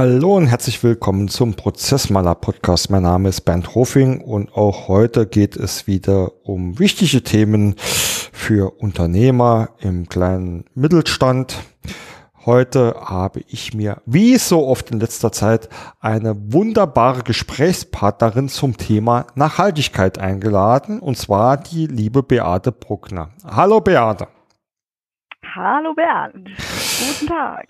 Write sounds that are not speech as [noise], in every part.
Hallo und herzlich willkommen zum Prozessmaler Podcast. Mein Name ist Bernd Hofing und auch heute geht es wieder um wichtige Themen für Unternehmer im kleinen Mittelstand. Heute habe ich mir, wie so oft in letzter Zeit, eine wunderbare Gesprächspartnerin zum Thema Nachhaltigkeit eingeladen, und zwar die liebe Beate Bruckner. Hallo Beate. Hallo Bernd, guten Tag.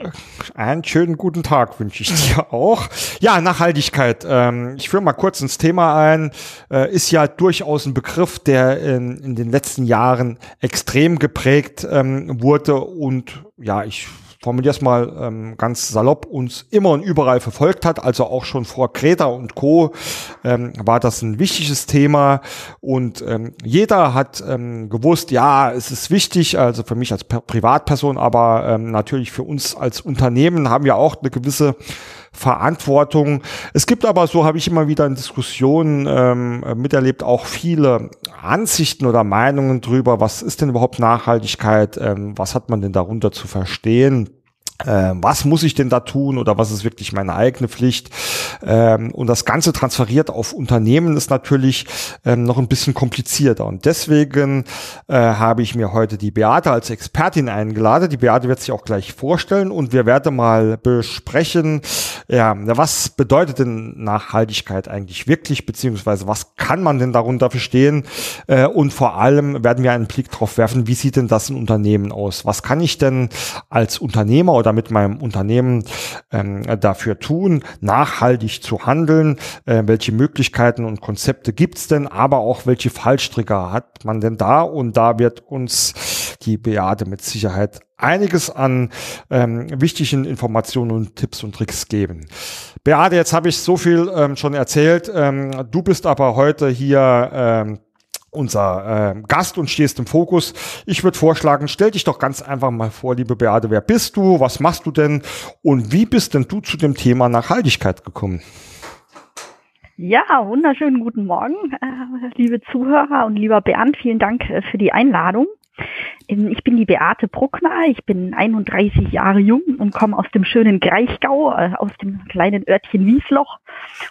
Einen schönen guten Tag wünsche ich dir auch. Ja, Nachhaltigkeit. Ähm, ich führe mal kurz ins Thema ein. Äh, ist ja durchaus ein Begriff, der in, den letzten Jahren extrem geprägt ähm, wurde und ja, ich formuliere es mal ähm, ganz salopp, uns immer und überall verfolgt hat. Also auch schon vor Greta und Co. Ähm, war das ein wichtiges Thema und ähm, jeder hat ähm, gewusst, ja, es ist wichtig, also für mich als Privatperson, aber ähm, natürlich für uns als Unternehmen haben wir auch eine gewisse Verantwortung. Es gibt aber, so habe ich immer wieder in Diskussionen ähm, miterlebt, auch viele Ansichten oder Meinungen drüber, was ist denn überhaupt Nachhaltigkeit, ähm, was hat man denn darunter zu verstehen. Ähm, was muss ich denn da tun oder was ist wirklich meine eigene Pflicht? Ähm, und das Ganze transferiert auf Unternehmen ist natürlich ähm, noch ein bisschen komplizierter. Und deswegen äh, habe ich mir heute die Beate als Expertin eingeladen. Die Beate wird sich auch gleich vorstellen und wir werden mal besprechen, ja, was bedeutet denn Nachhaltigkeit eigentlich wirklich, beziehungsweise was kann man denn darunter verstehen? Äh, und vor allem werden wir einen Blick drauf werfen, wie sieht denn das in Unternehmen aus? Was kann ich denn als Unternehmer oder mit meinem Unternehmen ähm, dafür tun, nachhaltig zu handeln? Äh, welche Möglichkeiten und Konzepte gibt's denn? Aber auch welche Fallstricke hat man denn da? Und da wird uns die Beate mit Sicherheit einiges an ähm, wichtigen Informationen und Tipps und Tricks geben. Beate, jetzt habe ich so viel ähm, schon erzählt. Ähm, du bist aber heute hier ähm, unser äh, Gast und stehst im Fokus. Ich würde vorschlagen, stell dich doch ganz einfach mal vor, liebe Beate, wer bist du, was machst du denn und wie bist denn du zu dem Thema Nachhaltigkeit gekommen? Ja, wunderschönen guten Morgen, äh, liebe Zuhörer und lieber Bernd, vielen Dank äh, für die Einladung. Ähm, ich bin die Beate Bruckner, ich bin 31 Jahre jung und komme aus dem schönen Greichgau, äh, aus dem kleinen Örtchen Wiesloch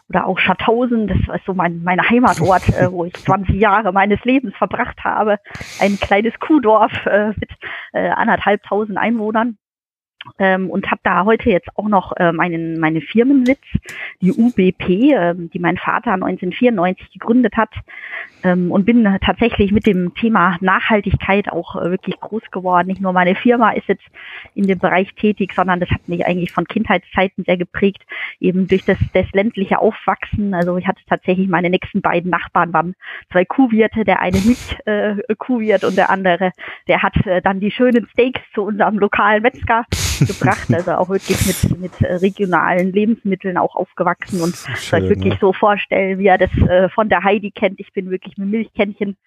oder auch Schattausen, das ist so mein, mein Heimatort, äh, wo ich 20 Jahre meines Lebens verbracht habe. Ein kleines Kuhdorf äh, mit anderthalbtausend Einwohnern. Ähm, und habe da heute jetzt auch noch äh, meinen meine Firmensitz, die UBP, äh, die mein Vater 1994 gegründet hat und bin tatsächlich mit dem Thema Nachhaltigkeit auch äh, wirklich groß geworden. Nicht nur meine Firma ist jetzt in dem Bereich tätig, sondern das hat mich eigentlich von Kindheitszeiten sehr geprägt, eben durch das, das ländliche Aufwachsen. Also ich hatte tatsächlich meine nächsten beiden Nachbarn waren zwei Kuhwirte, der eine Milch äh, Kuhwirt und der andere, der hat äh, dann die schönen Steaks zu unserem lokalen Metzger [laughs] gebracht, also auch wirklich mit, mit regionalen Lebensmitteln auch aufgewachsen und Schön, euch wirklich ne? so vorstellen, wie er das äh, von der Heidi kennt. Ich bin wirklich mit Milchkännchen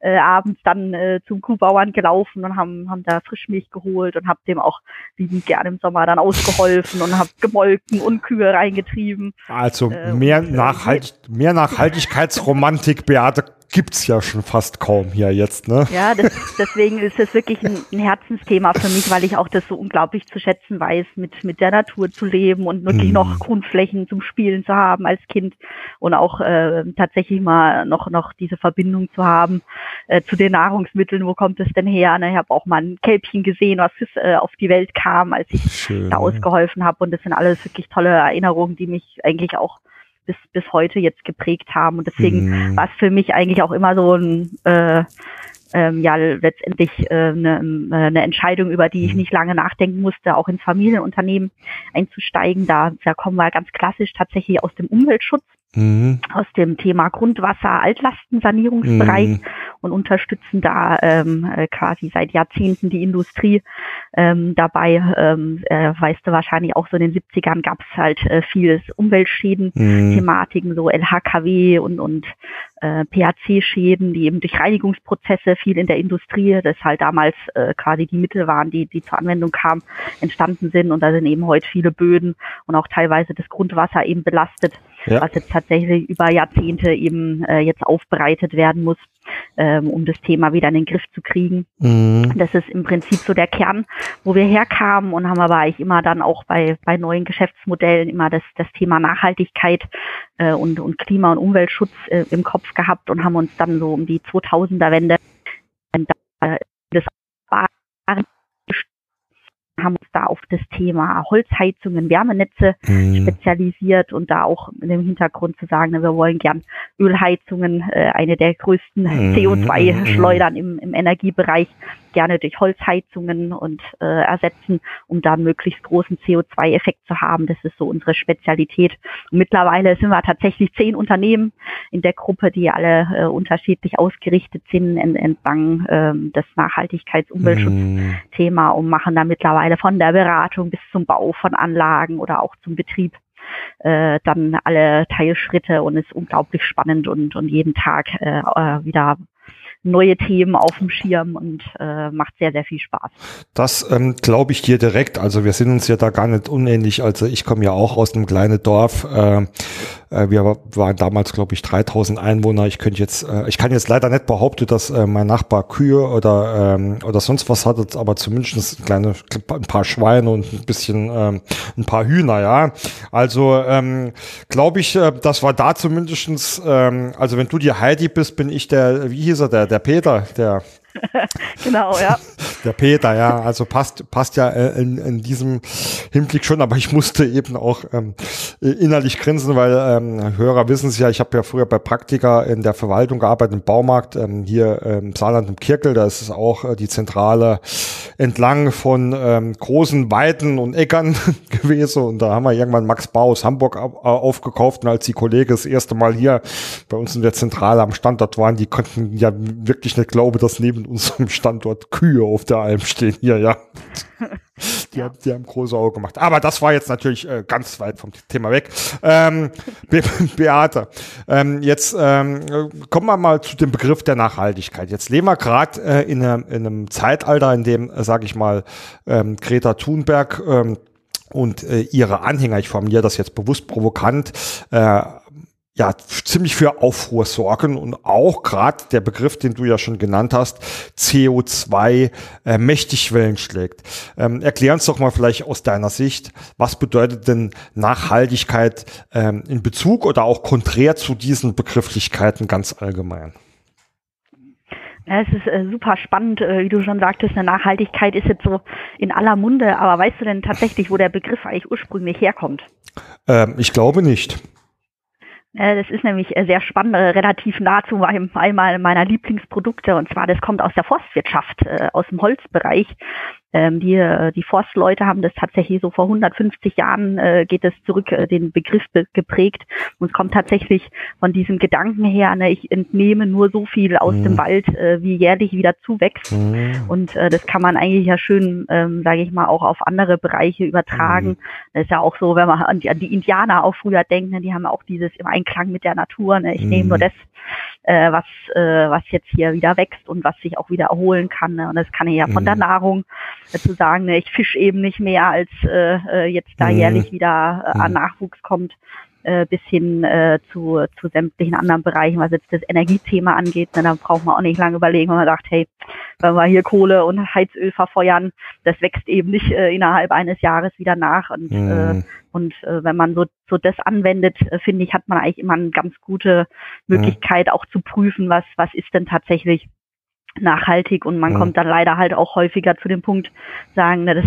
äh, abends dann äh, zum Kuhbauern gelaufen und haben, haben da Frischmilch geholt und habe dem auch liebend gerne im Sommer dann ausgeholfen und habe gemolken und Kühe reingetrieben. Also äh, mehr, äh, Nachhalt mehr Nachhaltigkeitsromantik, Beate, gibt's ja schon fast kaum hier jetzt, ne? Ja, das, deswegen ist es wirklich ein, ein, Herzensthema für mich, weil ich auch das so unglaublich zu schätzen weiß, mit, mit der Natur zu leben und wirklich hm. noch Grundflächen zum Spielen zu haben als Kind und auch äh, tatsächlich mal noch, noch diese Verbindung zu haben äh, zu den Nahrungsmitteln. Wo kommt es denn her? Ne? Ich habe auch mal ein Kälbchen gesehen, was äh, auf die Welt kam, als ich Schön, da ausgeholfen habe. Und das sind alles wirklich tolle Erinnerungen, die mich eigentlich auch bis, bis heute jetzt geprägt haben. Und deswegen mhm. war es für mich eigentlich auch immer so ein, äh, ähm, ja, letztendlich äh, eine, eine Entscheidung, über die ich mhm. nicht lange nachdenken musste, auch ins Familienunternehmen einzusteigen. Da, da kommen wir ganz klassisch tatsächlich aus dem Umweltschutz mhm. aus dem Thema Grundwasser, Altlastensanierungsbereich mhm. Und unterstützen da ähm, äh, quasi seit Jahrzehnten die Industrie ähm, dabei. Ähm, äh, weißt du wahrscheinlich auch so in den 70ern gab es halt äh, vieles Umweltschäden-Thematiken, mhm. so LHKW und, und äh, PHC-Schäden, die eben durch Reinigungsprozesse viel in der Industrie, das halt damals äh, quasi die Mittel waren, die, die zur Anwendung kamen, entstanden sind. Und da sind eben heute viele Böden und auch teilweise das Grundwasser eben belastet. Ja. was jetzt tatsächlich über Jahrzehnte eben äh, jetzt aufbereitet werden muss, ähm, um das Thema wieder in den Griff zu kriegen. Mhm. Das ist im Prinzip so der Kern, wo wir herkamen und haben aber eigentlich immer dann auch bei, bei neuen Geschäftsmodellen immer das, das Thema Nachhaltigkeit äh, und, und Klima- und Umweltschutz äh, im Kopf gehabt und haben uns dann so um die 2000er Wende das haben uns da auf das Thema Holzheizungen, Wärmenetze mhm. spezialisiert und da auch in dem Hintergrund zu sagen, wir wollen gern Ölheizungen, äh, eine der größten mhm. CO2-Schleudern im, im Energiebereich, gerne durch Holzheizungen und äh, ersetzen, um da einen möglichst großen CO2-Effekt zu haben. Das ist so unsere Spezialität. Und mittlerweile sind wir tatsächlich zehn Unternehmen in der Gruppe, die alle äh, unterschiedlich ausgerichtet sind entlang äh, des Nachhaltigkeits-Umweltschutz-Thema und machen da mittlerweile mittlerweile von der Beratung bis zum Bau von Anlagen oder auch zum Betrieb äh, dann alle Teilschritte und ist unglaublich spannend und, und jeden Tag äh, äh wieder neue Themen auf dem Schirm und äh, macht sehr, sehr viel Spaß. Das ähm, glaube ich dir direkt. Also wir sind uns ja da gar nicht unähnlich. Also ich komme ja auch aus einem kleinen Dorf. Äh, äh, wir waren damals, glaube ich, 3000 Einwohner. Ich könnte jetzt, äh, ich kann jetzt leider nicht behaupten, dass äh, mein Nachbar Kühe oder ähm, oder sonst was hat, aber zumindest kleine, ein paar Schweine und ein bisschen ähm, ein paar Hühner. Ja, also ähm, glaube ich, äh, das war da zumindestens. Ähm, also wenn du die Heidi bist, bin ich der, wie hieß er, der der Peter, der [laughs] genau, ja. [laughs] Der Peter, ja, also passt, passt ja äh, in, in diesem Hinblick schon, aber ich musste eben auch ähm, innerlich grinsen, weil ähm, Hörer wissen es ja, ich habe ja früher bei Praktika in der Verwaltung gearbeitet, im Baumarkt, ähm, hier ähm, Saarland im Kirkel, da ist es auch äh, die Zentrale entlang von ähm, großen Weiden und Äckern [laughs] gewesen und da haben wir irgendwann Max Bau aus Hamburg aufgekauft und als die Kollegen das erste Mal hier bei uns in der Zentrale am Standort waren, die konnten ja wirklich nicht glauben, dass neben unserem Standort Kühe auf der Alm stehen hier, ja. [laughs] Die, ja. Haben, die haben große Augen gemacht. Aber das war jetzt natürlich äh, ganz weit vom Thema weg. Ähm, [laughs] Be Beate, ähm, jetzt ähm, kommen wir mal zu dem Begriff der Nachhaltigkeit. Jetzt leben wir gerade äh, in, in, einem Zeitalter, in dem, äh, sage ich mal, ähm, Greta Thunberg ähm, und äh, ihre Anhänger, ich formuliere das jetzt bewusst provokant, äh, ja ziemlich für Aufruhr sorgen und auch gerade der Begriff, den du ja schon genannt hast, CO2 äh, mächtig Wellen schlägt. Ähm, erklär uns doch mal vielleicht aus deiner Sicht, was bedeutet denn Nachhaltigkeit ähm, in Bezug oder auch konträr zu diesen Begrifflichkeiten ganz allgemein? Ja, es ist äh, super spannend, äh, wie du schon sagtest, eine Nachhaltigkeit ist jetzt so in aller Munde, aber weißt du denn tatsächlich, wo der Begriff eigentlich ursprünglich herkommt? Ähm, ich glaube nicht. Äh, das ist nämlich äh, sehr spannend, äh, relativ nah zu einem, einmal meiner Lieblingsprodukte und zwar das kommt aus der Forstwirtschaft, aus dem Holzbereich. Ähm, die, äh, die Forstleute haben das tatsächlich so vor 150 Jahren äh, geht es zurück, äh, den Begriff be geprägt. Und es kommt tatsächlich von diesem Gedanken her, ne, ich entnehme nur so viel aus mhm. dem Wald, äh, wie jährlich wieder zuwächst. Mhm. Und äh, das kann man eigentlich ja schön, ähm, sage ich mal, auch auf andere Bereiche übertragen. Mhm. Das ist ja auch so, wenn man an die, an die Indianer auch früher denkt, ne, die haben auch dieses im Einklang mit der Natur. Ne, ich nehme nur mhm. das, äh, was, äh, was jetzt hier wieder wächst und was sich auch wieder erholen kann. Ne? Und das kann ich ja von der mhm. Nahrung äh, zu sagen, ne, ich fisch eben nicht mehr, als äh, äh jetzt da mhm. jährlich wieder äh, an Nachwuchs kommt äh, bis hin äh, zu, zu sämtlichen anderen Bereichen, was jetzt das Energiethema angeht. Ne, da braucht man auch nicht lange überlegen, wenn man sagt, hey, wenn wir hier Kohle und Heizöl verfeuern, das wächst eben nicht äh, innerhalb eines Jahres wieder nach. Und, mhm. äh, und äh, wenn man so, so das anwendet, äh, finde ich, hat man eigentlich immer eine ganz gute Möglichkeit, mhm. auch zu prüfen, was, was ist denn tatsächlich nachhaltig und man mhm. kommt dann leider halt auch häufiger zu dem Punkt sagen, na, das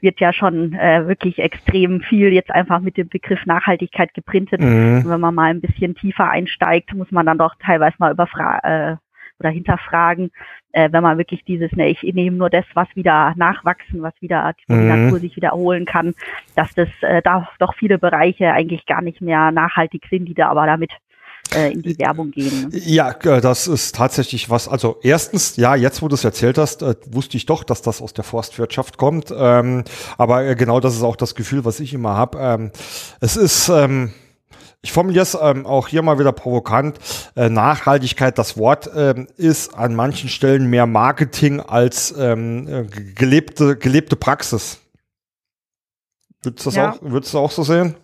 wird ja schon äh, wirklich extrem viel jetzt einfach mit dem Begriff Nachhaltigkeit geprintet. Mhm. Und wenn man mal ein bisschen tiefer einsteigt, muss man dann doch teilweise mal überfragen äh, oder hinterfragen, äh, wenn man wirklich dieses, ne, ich nehme nur das, was wieder nachwachsen, was wieder die mhm. Natur sich wieder erholen kann, dass das äh, da doch viele Bereiche eigentlich gar nicht mehr nachhaltig sind, die da aber damit äh, in die Werbung gehen. Ne? Ja, äh, das ist tatsächlich was. Also erstens, ja, jetzt wo du es erzählt hast, äh, wusste ich doch, dass das aus der Forstwirtschaft kommt. Ähm, aber genau das ist auch das Gefühl, was ich immer habe. Ähm, es ist ähm, ich formuliere es ähm, auch hier mal wieder provokant. Äh, Nachhaltigkeit, das Wort ähm, ist an manchen Stellen mehr Marketing als ähm, gelebte, gelebte Praxis. Würdest du das ja. auch, würdest du auch so sehen?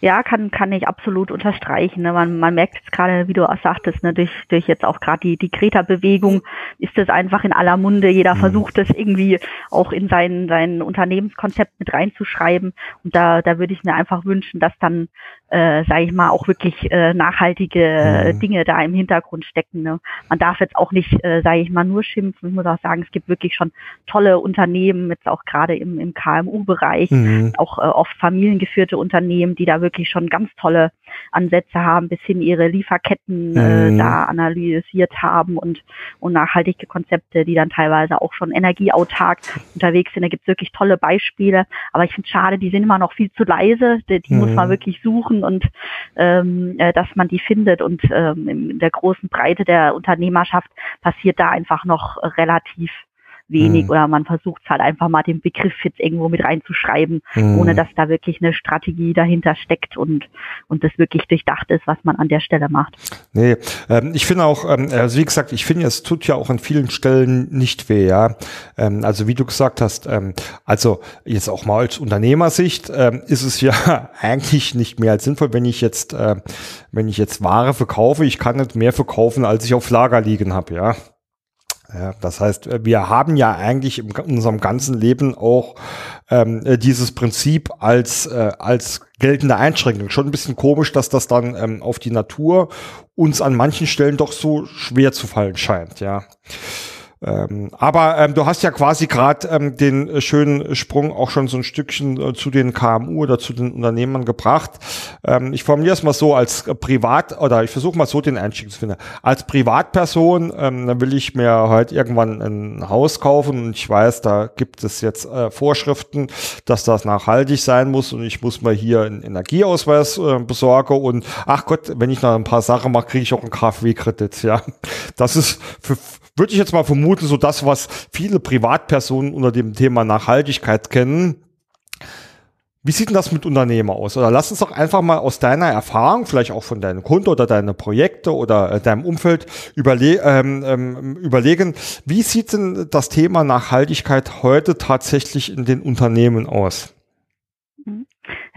Ja, kann, kann ich absolut unterstreichen. Ne? Man, man merkt jetzt gerade, wie du auch sagtest, ne, durch, durch jetzt auch gerade die, die Greta-Bewegung ist es einfach in aller Munde. Jeder mhm. versucht es irgendwie auch in sein, sein Unternehmenskonzept mit reinzuschreiben. Und da, da würde ich mir einfach wünschen, dass dann, äh, sage ich mal, auch wirklich äh, nachhaltige mhm. Dinge da im Hintergrund stecken. Ne? Man darf jetzt auch nicht, äh, sage ich mal, nur schimpfen. Ich muss auch sagen, es gibt wirklich schon tolle Unternehmen, jetzt auch gerade im, im KMU-Bereich, mhm. auch äh, oft familiengeführte Unternehmen, die da wirklich schon ganz tolle Ansätze haben, bis hin ihre Lieferketten äh, mhm. da analysiert haben und, und nachhaltige Konzepte, die dann teilweise auch schon energieautark unterwegs sind. Da gibt es wirklich tolle Beispiele. Aber ich finde schade, die sind immer noch viel zu leise. Die, die muss man mhm. wirklich suchen und ähm, äh, dass man die findet. Und ähm, in der großen Breite der Unternehmerschaft passiert da einfach noch relativ wenig mhm. oder man versucht halt einfach mal den Begriff jetzt irgendwo mit reinzuschreiben, mhm. ohne dass da wirklich eine Strategie dahinter steckt und, und das wirklich durchdacht ist, was man an der Stelle macht. Nee, ähm, ich finde auch, ähm, also wie gesagt, ich finde, es tut ja auch an vielen Stellen nicht weh, ja. Ähm, also wie du gesagt hast, ähm, also jetzt auch mal als Unternehmersicht ähm, ist es ja [laughs] eigentlich nicht mehr als sinnvoll, wenn ich jetzt, äh, wenn ich jetzt Ware verkaufe, ich kann nicht mehr verkaufen, als ich auf Lager liegen habe, ja. Ja, das heißt, wir haben ja eigentlich in unserem ganzen Leben auch ähm, dieses Prinzip als, äh, als geltende Einschränkung. Schon ein bisschen komisch, dass das dann ähm, auf die Natur uns an manchen Stellen doch so schwer zu fallen scheint, ja. Ähm, aber ähm, du hast ja quasi gerade ähm, den schönen Sprung auch schon so ein Stückchen äh, zu den KMU oder zu den Unternehmern gebracht. Ähm, ich formuliere es mal so als Privat oder ich versuche mal so den Einstieg zu finden. Als Privatperson ähm, dann will ich mir halt irgendwann ein Haus kaufen und ich weiß, da gibt es jetzt äh, Vorschriften, dass das nachhaltig sein muss und ich muss mal hier einen Energieausweis äh, besorgen und ach Gott, wenn ich noch ein paar Sachen mache, kriege ich auch einen KfW-Kredit. Ja, das ist für würde ich jetzt mal vermuten, so das, was viele Privatpersonen unter dem Thema Nachhaltigkeit kennen. Wie sieht denn das mit Unternehmer aus? Oder lass uns doch einfach mal aus deiner Erfahrung, vielleicht auch von deinen Kunden oder deinen Projekte oder äh, deinem Umfeld überle ähm, ähm, überlegen, wie sieht denn das Thema Nachhaltigkeit heute tatsächlich in den Unternehmen aus?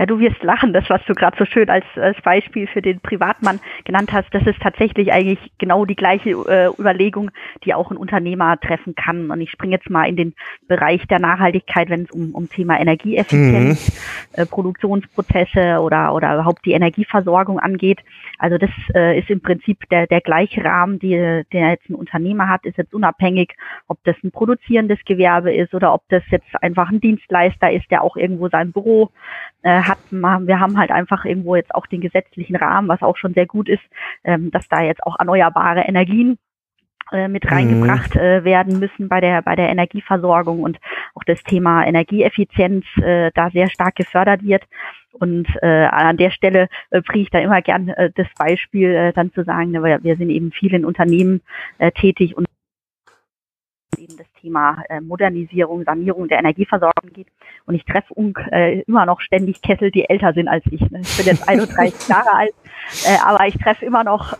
Ja, du wirst lachen, das, was du gerade so schön als, als Beispiel für den Privatmann genannt hast, das ist tatsächlich eigentlich genau die gleiche äh, Überlegung, die auch ein Unternehmer treffen kann. Und ich springe jetzt mal in den Bereich der Nachhaltigkeit, wenn es um, um Thema Energieeffizienz, mhm. äh, Produktionsprozesse oder, oder überhaupt die Energieversorgung angeht. Also das äh, ist im Prinzip der, der gleiche Rahmen, die, der jetzt ein Unternehmer hat, ist jetzt unabhängig, ob das ein produzierendes Gewerbe ist oder ob das jetzt einfach ein Dienstleister ist, der auch irgendwo sein Büro äh, hat. Wir haben halt einfach irgendwo jetzt auch den gesetzlichen Rahmen, was auch schon sehr gut ist, ähm, dass da jetzt auch erneuerbare Energien äh, mit reingebracht mhm. äh, werden müssen bei der bei der Energieversorgung und auch das Thema Energieeffizienz äh, da sehr stark gefördert wird. Und äh, an der Stelle äh, bringe ich da immer gern äh, das Beispiel, äh, dann zu sagen, ne, wir, wir sind eben viel in Unternehmen äh, tätig und eben das Thema äh, Modernisierung, Sanierung der Energieversorgung geht. Und ich treffe äh, immer noch ständig Kessel, die älter sind als ich. Ne? Ich bin jetzt 31 [laughs] Jahre alt, äh, aber ich treffe immer noch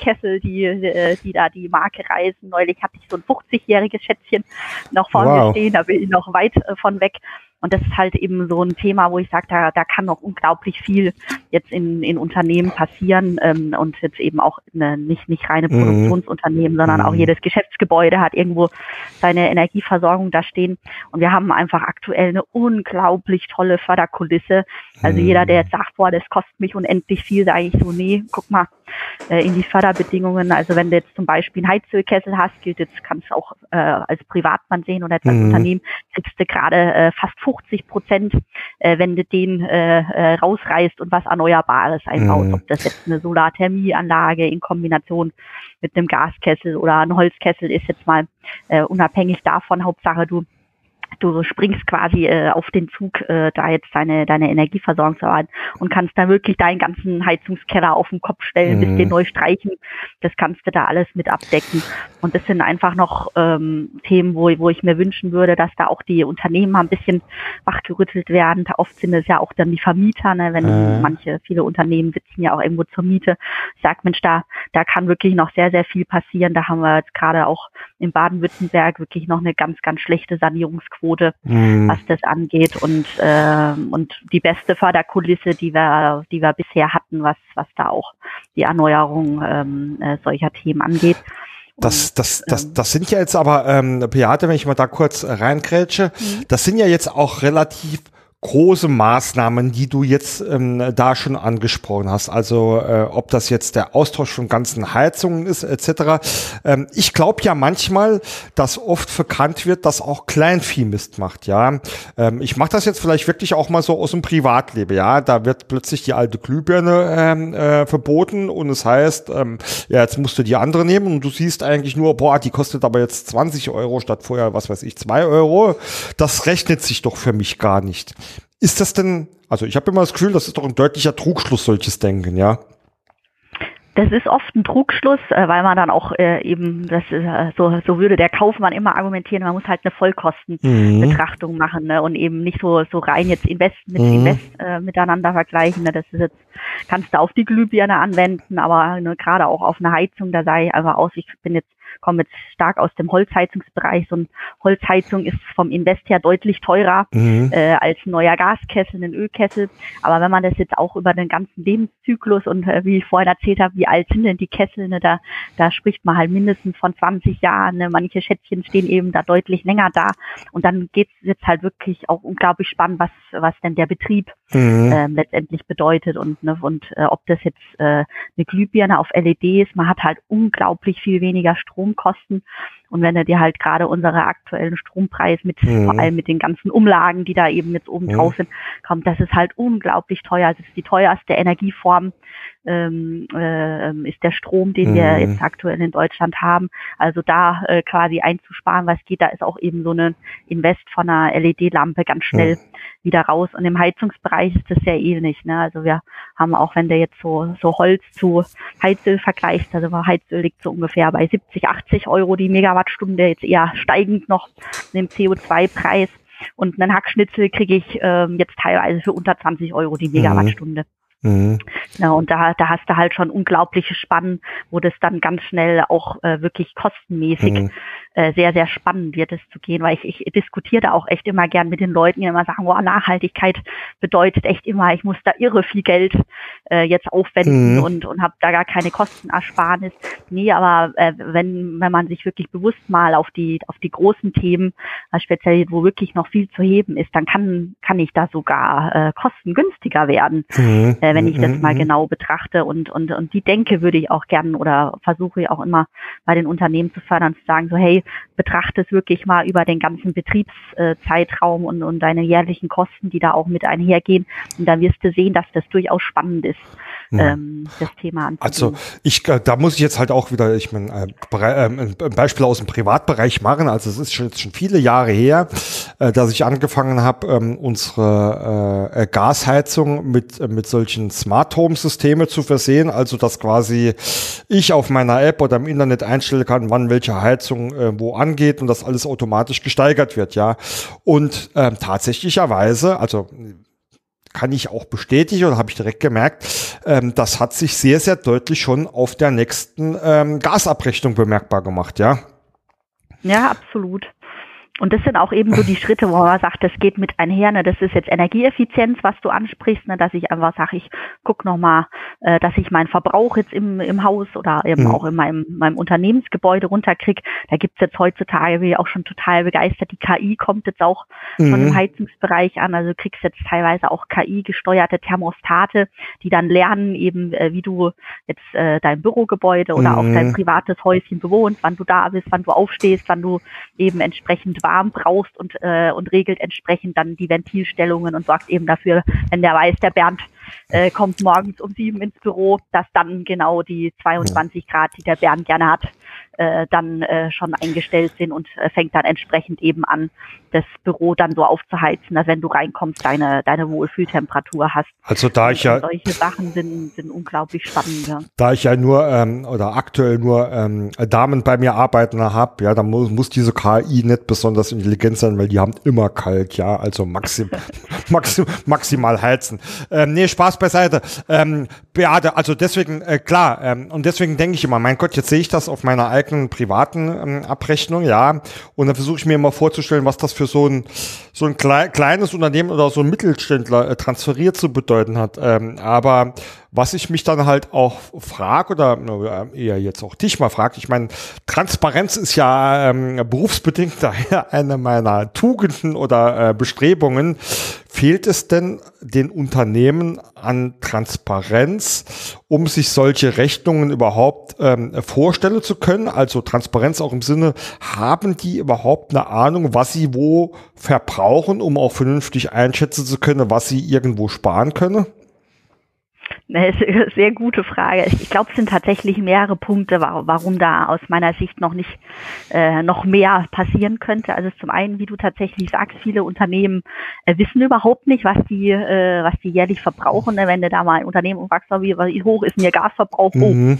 Kessel, die, die da die Marke reisen. Neulich hatte ich so ein 50-jähriges Schätzchen noch vor wow. mir stehen, da bin ich noch weit von weg. Und das ist halt eben so ein Thema, wo ich sage, da, da kann noch unglaublich viel jetzt in, in Unternehmen passieren ähm, und jetzt eben auch eine, nicht, nicht reine mhm. Produktionsunternehmen, sondern mhm. auch jedes Geschäftsgebäude hat irgendwo seine Energieversorgung da stehen. Und wir haben einfach aktuell eine unglaublich tolle Förderkulisse. Also mhm. jeder, der jetzt sagt, boah, das kostet mich unendlich viel, sage ich so, nee, guck mal, äh, in die Förderbedingungen. Also wenn du jetzt zum Beispiel einen Heizölkessel hast, gilt jetzt, kannst du auch äh, als Privatmann sehen oder als mhm. Unternehmen, kriegst du gerade äh, fast 50 Prozent, äh, wenn du den äh, äh, rausreißt und was Erneuerbares einbaust. Mhm. Ob das jetzt eine Solarthermieanlage in Kombination mit einem Gaskessel oder ein Holzkessel ist jetzt mal äh, unabhängig davon. Hauptsache du du springst quasi äh, auf den Zug, äh, da jetzt deine, deine Energieversorgung zu haben und kannst dann wirklich deinen ganzen Heizungskeller auf den Kopf stellen, mhm. bis den neu streichen. Das kannst du da alles mit abdecken. Und das sind einfach noch ähm, Themen, wo, wo ich mir wünschen würde, dass da auch die Unternehmen mal ein bisschen wachgerüttelt werden. Oft sind es ja auch dann die Vermieter, ne, wenn äh. manche, viele Unternehmen sitzen ja auch irgendwo zur Miete. Ich sag, Mensch, da, da kann wirklich noch sehr, sehr viel passieren. Da haben wir jetzt gerade auch in Baden-Württemberg wirklich noch eine ganz, ganz schlechte Sanierungsquote Angebote, mhm. was das angeht und äh, und die beste Förderkulisse, die wir die wir bisher hatten, was was da auch die Erneuerung ähm, äh, solcher Themen angeht. Das, das, das, ähm, das sind ja jetzt aber, ähm, Beate, wenn ich mal da kurz reingrätsche, mhm. das sind ja jetzt auch relativ große Maßnahmen, die du jetzt ähm, da schon angesprochen hast. Also äh, ob das jetzt der Austausch von ganzen Heizungen ist etc. Ähm, ich glaube ja manchmal, dass oft verkannt wird, dass auch Kleinvieh Mist macht. Ja, ähm, ich mache das jetzt vielleicht wirklich auch mal so aus dem Privatleben. Ja, da wird plötzlich die alte Glühbirne ähm, äh, verboten und es heißt, ähm, ja jetzt musst du die andere nehmen und du siehst eigentlich nur, boah, die kostet aber jetzt 20 Euro statt vorher, was weiß ich, 2 Euro. Das rechnet sich doch für mich gar nicht. Ist das denn, also ich habe immer das Gefühl, das ist doch ein deutlicher Trugschluss, solches Denken, ja? Das ist oft ein Trugschluss, äh, weil man dann auch äh, eben, das äh, so, so würde der Kaufmann immer argumentieren, man muss halt eine Vollkostenbetrachtung mhm. machen ne, und eben nicht so, so rein jetzt Invest mit mhm. Invest äh, miteinander vergleichen. Ne, das ist jetzt, kannst du auf die Glühbirne anwenden, aber ne, gerade auch auf eine Heizung, da sei ich einfach aus, ich bin jetzt komme jetzt stark aus dem Holzheizungsbereich. So eine Holzheizung ist vom Invest her deutlich teurer mhm. äh, als ein neuer Gaskessel, ein Ölkessel. Aber wenn man das jetzt auch über den ganzen Lebenszyklus und äh, wie ich vorhin erzählt habe, wie alt sind denn die Kessel, ne, da, da spricht man halt mindestens von 20 Jahren. Ne? Manche Schätzchen stehen eben da deutlich länger da. Und dann geht es jetzt halt wirklich auch unglaublich spannend, was, was denn der Betrieb mhm. äh, letztendlich bedeutet und, ne, und äh, ob das jetzt äh, eine Glühbirne auf LED ist. Man hat halt unglaublich viel weniger Strom Stromkosten. Und wenn du dir halt gerade unsere aktuellen Strompreis mit, mhm. vor allem mit den ganzen Umlagen, die da eben jetzt oben mhm. drauf sind, kommt, das ist halt unglaublich teuer. Das ist die teuerste Energieform, ähm, äh, ist der Strom, den mhm. wir jetzt aktuell in Deutschland haben. Also da äh, quasi einzusparen, was geht, da ist auch eben so eine Invest von einer LED-Lampe ganz schnell mhm. wieder raus. Und im Heizungsbereich ist das sehr ähnlich. Ne? Also wir haben auch, wenn der jetzt so, so Holz zu Heizöl vergleicht, also Heizöl liegt so ungefähr bei 70, 80 Euro die Megawattstunde, jetzt eher steigend noch im CO2-Preis. Und einen Hackschnitzel kriege ich ähm, jetzt teilweise für unter 20 Euro die mhm. Megawattstunde. Mhm. Ja, und da, da hast du halt schon unglaubliche Spannen, wo das dann ganz schnell auch äh, wirklich kostenmäßig mhm äh, sehr, sehr spannend wird es zu gehen, weil ich, ich diskutiere da auch echt immer gern mit den Leuten, die immer sagen, boah, Nachhaltigkeit bedeutet echt immer, ich muss da irre viel Geld äh, jetzt aufwenden mhm. und, und habe da gar keine Kostenersparnis. Nee, aber äh, wenn, wenn man sich wirklich bewusst mal auf die, auf die großen Themen, äh, speziell wo wirklich noch viel zu heben ist, dann kann, kann ich da sogar äh, kostengünstiger werden, mhm. äh, wenn ich das mal mhm. genau betrachte. Und, und, und die Denke würde ich auch gern oder versuche ich auch immer bei den Unternehmen zu fördern, zu sagen, so hey, betrachte es wirklich mal über den ganzen Betriebszeitraum und, und deine jährlichen Kosten, die da auch mit einhergehen. Und dann wirst du sehen, dass das durchaus spannend ist, ja. ähm, das Thema anzugehen. Also ich, äh, da muss ich jetzt halt auch wieder, ich meine, äh, ähm, ein Beispiel aus dem Privatbereich machen. Also es ist schon, jetzt schon viele Jahre her, äh, dass ich angefangen habe, ähm, unsere Gasheizung mit, mit solchen Smart Home Systeme zu versehen. Also dass quasi ich auf meiner App oder im Internet einstellen kann, wann welche Heizung wo angeht und das alles automatisch gesteigert wird, ja. Und ähm, tatsächlicherweise, also kann ich auch bestätigen und habe ich direkt gemerkt, ähm, das hat sich sehr, sehr deutlich schon auf der nächsten ähm, Gasabrechnung bemerkbar gemacht, ja. Ja, absolut. Und das sind auch eben so die [laughs] Schritte, wo man sagt, das geht mit einher. Ne? Das ist jetzt Energieeffizienz, was du ansprichst, ne? dass ich einfach sage, ich guck nochmal, äh, dass ich meinen Verbrauch jetzt im, im Haus oder eben mhm. auch in meinem, meinem Unternehmensgebäude runterkriege. Da gibt's jetzt heutzutage, wie auch schon total begeistert, die KI kommt jetzt auch mhm. von dem Heizungsbereich an. Also du kriegst jetzt teilweise auch KI-gesteuerte Thermostate, die dann lernen eben, äh, wie du jetzt äh, dein Bürogebäude oder mhm. auch dein privates Häuschen bewohnst, wann du da bist, wann du aufstehst, wann du eben entsprechend warm warm brauchst und, äh, und regelt entsprechend dann die Ventilstellungen und sorgt eben dafür, wenn der weiß, der Bernd äh, kommt morgens um sieben ins Büro, dass dann genau die 22 Grad, die der Bernd gerne hat, äh, dann äh, schon eingestellt sind und äh, fängt dann entsprechend eben an, das Büro dann so aufzuheizen, dass wenn du reinkommst, deine, deine Wohlfühltemperatur hast. Also da ich ja. Solche Sachen sind, sind unglaublich spannend. Ja. Da ich ja nur ähm, oder aktuell nur ähm, Damen bei mir arbeiten habe, ja, dann muss, muss diese KI nicht besonders intelligent sein, weil die haben immer kalt, ja, also maxim, [laughs] maxim, maximal heizen. Ähm, nee, Spaß beiseite. Ähm, Beate, also deswegen, äh, klar, ähm, und deswegen denke ich immer, mein Gott, jetzt sehe ich das auf meiner meiner eigenen privaten ähm, Abrechnung, ja. Und dann versuche ich mir immer vorzustellen, was das für so ein, so ein klei kleines Unternehmen oder so ein Mittelständler äh, transferiert zu bedeuten hat. Ähm, aber was ich mich dann halt auch frage oder eher jetzt auch dich mal fragt, ich meine, Transparenz ist ja ähm, berufsbedingt [laughs] daher eine meiner Tugenden oder äh, Bestrebungen. Fehlt es denn den Unternehmen an Transparenz, um sich solche Rechnungen überhaupt ähm, vorstellen zu können? Also Transparenz auch im Sinne, haben die überhaupt eine Ahnung, was sie wo verbrauchen, um auch vernünftig einschätzen zu können, was sie irgendwo sparen können? [laughs] Eine sehr gute Frage. Ich glaube, es sind tatsächlich mehrere Punkte, warum da aus meiner Sicht noch nicht äh, noch mehr passieren könnte. Also zum einen, wie du tatsächlich sagst, viele Unternehmen äh, wissen überhaupt nicht, was die, äh, was die jährlich verbrauchen. Wenn du da mal ein Unternehmen umwachst, wie, wie hoch ist denn ihr Gasverbrauch? Mhm.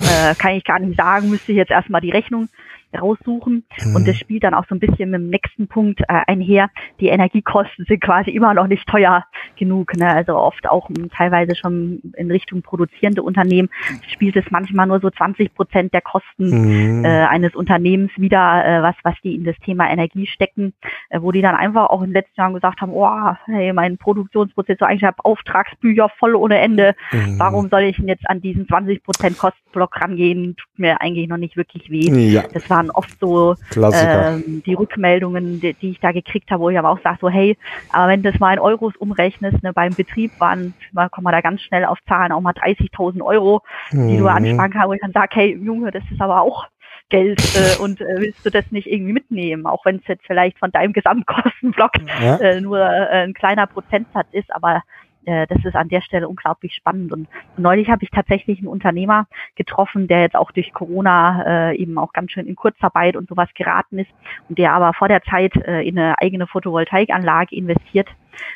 Äh, kann ich gar nicht sagen, müsste ich jetzt erstmal die Rechnung raussuchen. Mhm. Und das spielt dann auch so ein bisschen mit dem nächsten Punkt äh, einher. Die Energiekosten sind quasi immer noch nicht teuer genug. Ne? Also oft auch m, teilweise schon in Richtung produzierende Unternehmen spielt es manchmal nur so 20 Prozent der Kosten mhm. äh, eines Unternehmens wieder, äh, was, was die in das Thema Energie stecken, äh, wo die dann einfach auch in den letzten Jahren gesagt haben, oh, hey, mein Produktionsprozess, eigentlich habe Auftragsbücher voll ohne Ende. Mhm. Warum soll ich denn jetzt an diesen 20 Prozent Kostenblock rangehen? Tut mir eigentlich noch nicht wirklich weh. Ja. Das war waren oft so ähm, die Rückmeldungen, die, die, ich da gekriegt habe, wo ich aber auch sage, so hey, aber wenn du das mal in Euros umrechnest, ne, beim Betrieb waren, mal kommen wir da ganz schnell auf Zahlen, auch mal 30.000 Euro, die mhm. du ansparen kannst, wo ich dann sage, hey Junge, das ist aber auch Geld äh, und äh, willst du das nicht irgendwie mitnehmen, auch wenn es jetzt vielleicht von deinem Gesamtkostenblock ja. äh, nur äh, ein kleiner Prozentsatz ist, aber äh, das ist an der Stelle unglaublich spannend. Und neulich habe ich tatsächlich einen Unternehmer getroffen, der jetzt auch durch Corona äh, eben auch ganz schön in Kurzarbeit und sowas geraten ist und der aber vor der Zeit äh, in eine eigene Photovoltaikanlage investiert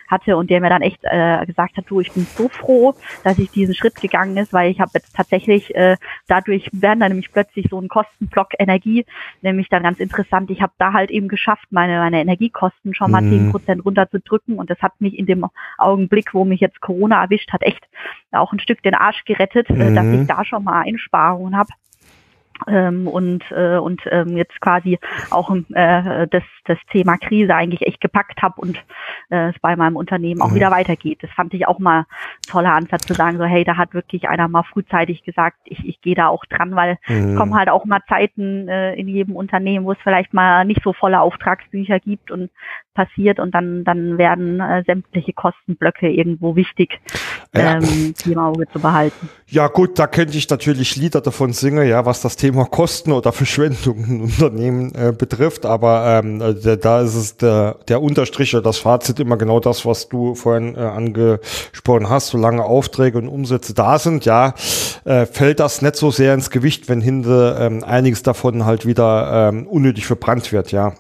hatte und der mir dann echt äh, gesagt hat, du, ich bin so froh, dass ich diesen Schritt gegangen ist, weil ich habe jetzt tatsächlich äh, dadurch werden dann nämlich plötzlich so ein Kostenblock Energie, nämlich dann ganz interessant, ich habe da halt eben geschafft, meine, meine Energiekosten schon mal zehn mhm. Prozent runterzudrücken und das hat mich in dem Augenblick, wo mich jetzt Corona erwischt hat, echt auch ein Stück den Arsch gerettet, mhm. dass ich mhm. da schon mal Einsparungen habe ähm, und äh, und ähm, jetzt quasi auch äh, das das Thema Krise eigentlich echt gepackt habe und äh, es bei meinem Unternehmen auch mhm. wieder weitergeht. Das fand ich auch mal toller Ansatz zu sagen, so hey, da hat wirklich einer mal frühzeitig gesagt, ich, ich gehe da auch dran, weil mhm. es kommen halt auch mal Zeiten äh, in jedem Unternehmen, wo es vielleicht mal nicht so volle Auftragsbücher gibt und passiert und dann dann werden äh, sämtliche Kostenblöcke irgendwo wichtig, ja. die im Auge zu behalten. Ja gut, da könnte ich natürlich Lieder davon singen, ja, was das Thema Kosten oder Verschwendung in Unternehmen äh, betrifft, aber ähm, äh, da ist es der, der Unterstrich oder das Fazit immer genau das, was du vorhin äh, angesprochen hast. Solange Aufträge und Umsätze da sind, ja, äh, fällt das nicht so sehr ins Gewicht, wenn hinter ähm, einiges davon halt wieder ähm, unnötig verbrannt wird, ja.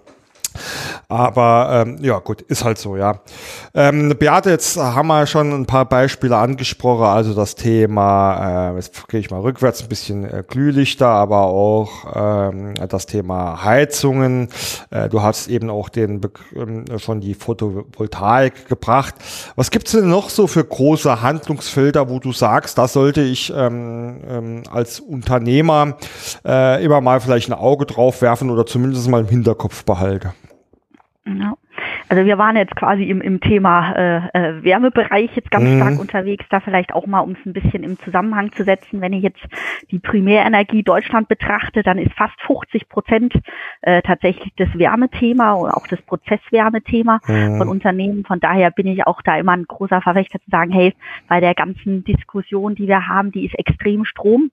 Aber ähm, ja, gut, ist halt so, ja. Ähm, Beate, jetzt haben wir schon ein paar Beispiele angesprochen, also das Thema, äh, jetzt gehe ich mal rückwärts, ein bisschen äh, Glühlichter, aber auch ähm, das Thema Heizungen. Äh, du hast eben auch den äh, schon die Photovoltaik gebracht. Was gibt's denn noch so für große Handlungsfelder, wo du sagst, da sollte ich ähm, ähm, als Unternehmer äh, immer mal vielleicht ein Auge drauf werfen oder zumindest mal im Hinterkopf behalten? Ja. Also wir waren jetzt quasi im, im Thema äh, äh, Wärmebereich jetzt ganz mhm. stark unterwegs, da vielleicht auch mal, um es ein bisschen im Zusammenhang zu setzen, wenn ich jetzt die Primärenergie Deutschland betrachte, dann ist fast 50 Prozent äh, tatsächlich das Wärmethema und auch das Prozesswärmethema mhm. von Unternehmen. Von daher bin ich auch da immer ein großer Verfechter zu sagen, hey, bei der ganzen Diskussion, die wir haben, die ist extrem Strom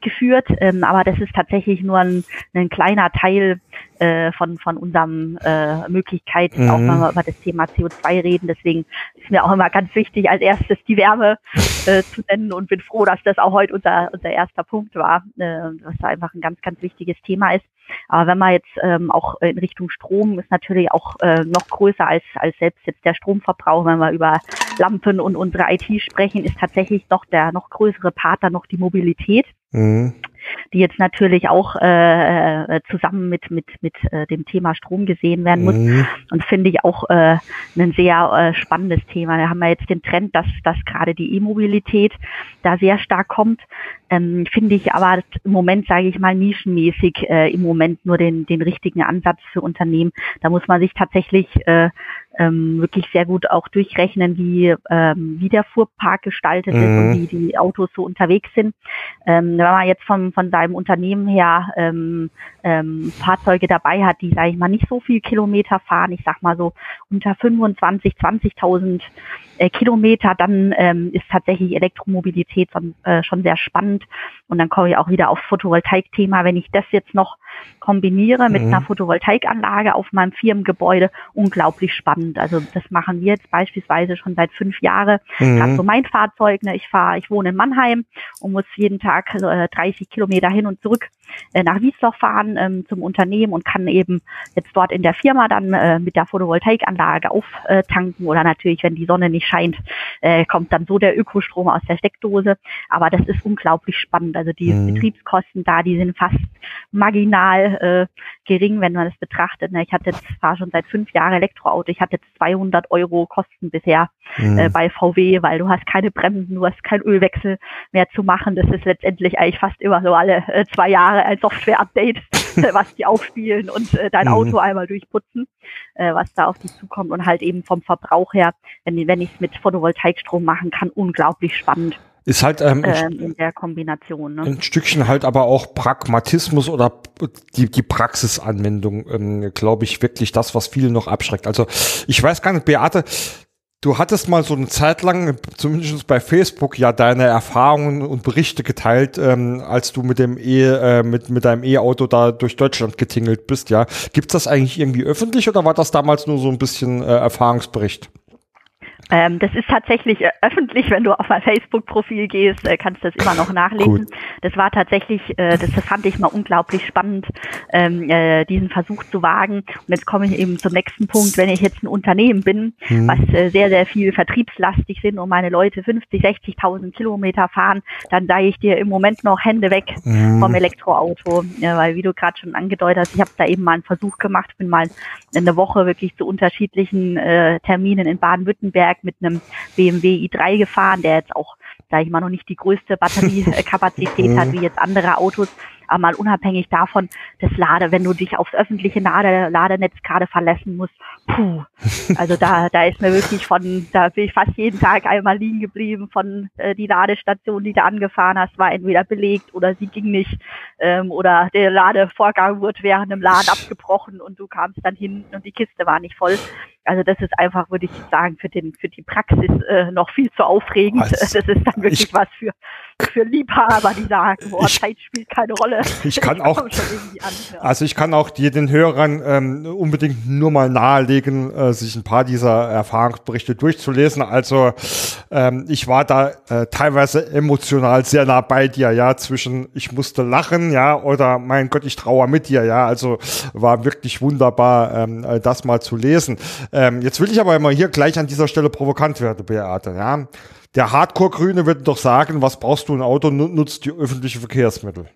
geführt, ähm, aber das ist tatsächlich nur ein, ein kleiner Teil äh, von, von unserem äh, Möglichkeiten, mhm. auch wenn wir über das Thema CO2 reden. Deswegen ist mir auch immer ganz wichtig, als erstes die Wärme [laughs] äh, zu nennen und bin froh, dass das auch heute unser, unser erster Punkt war, äh, was da einfach ein ganz, ganz wichtiges Thema ist. Aber wenn man jetzt ähm, auch in Richtung Strom ist natürlich auch äh, noch größer als, als selbst jetzt der Stromverbrauch, wenn wir über Lampen und unsere IT sprechen, ist tatsächlich noch der noch größere Partner noch die Mobilität. Mhm. Die jetzt natürlich auch äh, zusammen mit mit mit äh, dem Thema Strom gesehen werden muss mhm. und finde ich auch äh, ein sehr äh, spannendes Thema. Da haben wir jetzt den Trend, dass dass gerade die E-Mobilität da sehr stark kommt. Ähm, finde ich aber im Moment, sage ich mal, nischenmäßig äh, im Moment nur den den richtigen Ansatz für Unternehmen. Da muss man sich tatsächlich äh, ähm, wirklich sehr gut auch durchrechnen, wie, ähm, wie der Fuhrpark gestaltet mhm. ist und mhm. wie die Autos so unterwegs sind. Ähm, wenn man jetzt von, von seinem Unternehmen her ähm, ähm, Fahrzeuge dabei hat, die, sage ich mal, nicht so viel Kilometer fahren, ich sag mal so unter 25, 20.000 äh, Kilometer, dann ähm, ist tatsächlich Elektromobilität schon, äh, schon sehr spannend. Und dann komme ich auch wieder aufs Photovoltaik-Thema. Wenn ich das jetzt noch kombiniere mit mhm. einer Photovoltaikanlage auf meinem Firmengebäude, unglaublich spannend. Also das machen wir jetzt beispielsweise schon seit fünf Jahren. Mhm. Gerade so mein Fahrzeug, ne, ich fahre, ich wohne in Mannheim und muss jeden Tag äh, 30 Kilometer hin und zurück äh, nach Wiesloch fahren ähm, zum Unternehmen und kann eben jetzt dort in der Firma dann äh, mit der Photovoltaikanlage auftanken oder natürlich, wenn die Sonne nicht scheint, äh, kommt dann so der Ökostrom aus der Steckdose. Aber das ist unglaublich spannend. Also die mhm. Betriebskosten da, die sind fast marginal äh, gering, wenn man das betrachtet. Ne? Ich hatte jetzt, fahre schon seit fünf Jahren Elektroauto, ich hatte jetzt 200 Euro Kosten bisher mhm. äh, bei VW, weil du hast keine Bremsen, du hast keinen Ölwechsel mehr zu machen. Das ist letztendlich eigentlich fast immer so alle äh, zwei Jahre ein Software-Update, [laughs] was die aufspielen und äh, dein mhm. Auto einmal durchputzen, äh, was da auf dich zukommt und halt eben vom Verbrauch her, wenn, wenn ich es mit Photovoltaikstrom machen kann, unglaublich spannend. Ist halt ähm, ähm, in der Kombination. Ne? Ein Stückchen halt aber auch Pragmatismus oder die, die Praxisanwendung, ähm, glaube ich, wirklich das, was viele noch abschreckt. Also ich weiß gar nicht, Beate, Du hattest mal so eine Zeit lang, zumindest bei Facebook, ja deine Erfahrungen und Berichte geteilt, ähm, als du mit dem E, äh, mit, mit deinem E-Auto da durch Deutschland getingelt bist, ja. Gibt's das eigentlich irgendwie öffentlich oder war das damals nur so ein bisschen äh, Erfahrungsbericht? Ähm, das ist tatsächlich äh, öffentlich, wenn du auf mein Facebook-Profil gehst, äh, kannst du das immer noch nachlesen. Cool. Das war tatsächlich, äh, das, das, fand ich mal unglaublich spannend, ähm, äh, diesen Versuch zu wagen. Und jetzt komme ich eben zum nächsten Punkt, wenn ich jetzt ein Unternehmen bin, mhm. was äh, sehr, sehr viel vertriebslastig sind und meine Leute 50, 60.000 Kilometer fahren, dann sage ich dir im Moment noch Hände weg mhm. vom Elektroauto, ja, weil wie du gerade schon angedeutet hast, ich habe da eben mal einen Versuch gemacht, bin mal eine Woche wirklich zu unterschiedlichen äh, Terminen in Baden-Württemberg mit einem BMW i3 gefahren, der jetzt auch, sage ich mal, noch nicht die größte Batteriekapazität [laughs] hat wie jetzt andere Autos. Aber mal unabhängig davon, das Lade, wenn du dich aufs öffentliche Lade, Ladenetz gerade verlassen musst, puh. [laughs] Also da, da ist mir wirklich von, da bin ich fast jeden Tag einmal liegen geblieben von äh, die Ladestation, die du angefahren hast, war entweder belegt oder sie ging nicht ähm, oder der Ladevorgang wurde während dem Laden abgebrochen und du kamst dann hin und die Kiste war nicht voll. Also das ist einfach, würde ich sagen, für den für die Praxis äh, noch viel zu aufregend. Also, [laughs] das ist dann wirklich ich, was für für Liebhaber, die sagen, boah, ich, Zeit spielt keine Rolle. Ich kann [laughs] auch, an, ja. also ich kann auch dir den Hörern ähm, unbedingt nur mal nahelegen, äh, sich ein paar dieser Erfahrungsberichte durchzulesen. Also ähm, ich war da äh, teilweise emotional sehr nah bei dir, ja, zwischen ich musste lachen, ja, oder mein Gott, ich trauere mit dir, ja. Also war wirklich wunderbar, ähm, äh, das mal zu lesen. Ähm, jetzt will ich aber immer hier gleich an dieser Stelle provokant werden, Beate, ja. Der Hardcore-Grüne wird doch sagen, was brauchst du ein Auto, nutzt die öffentlichen Verkehrsmittel.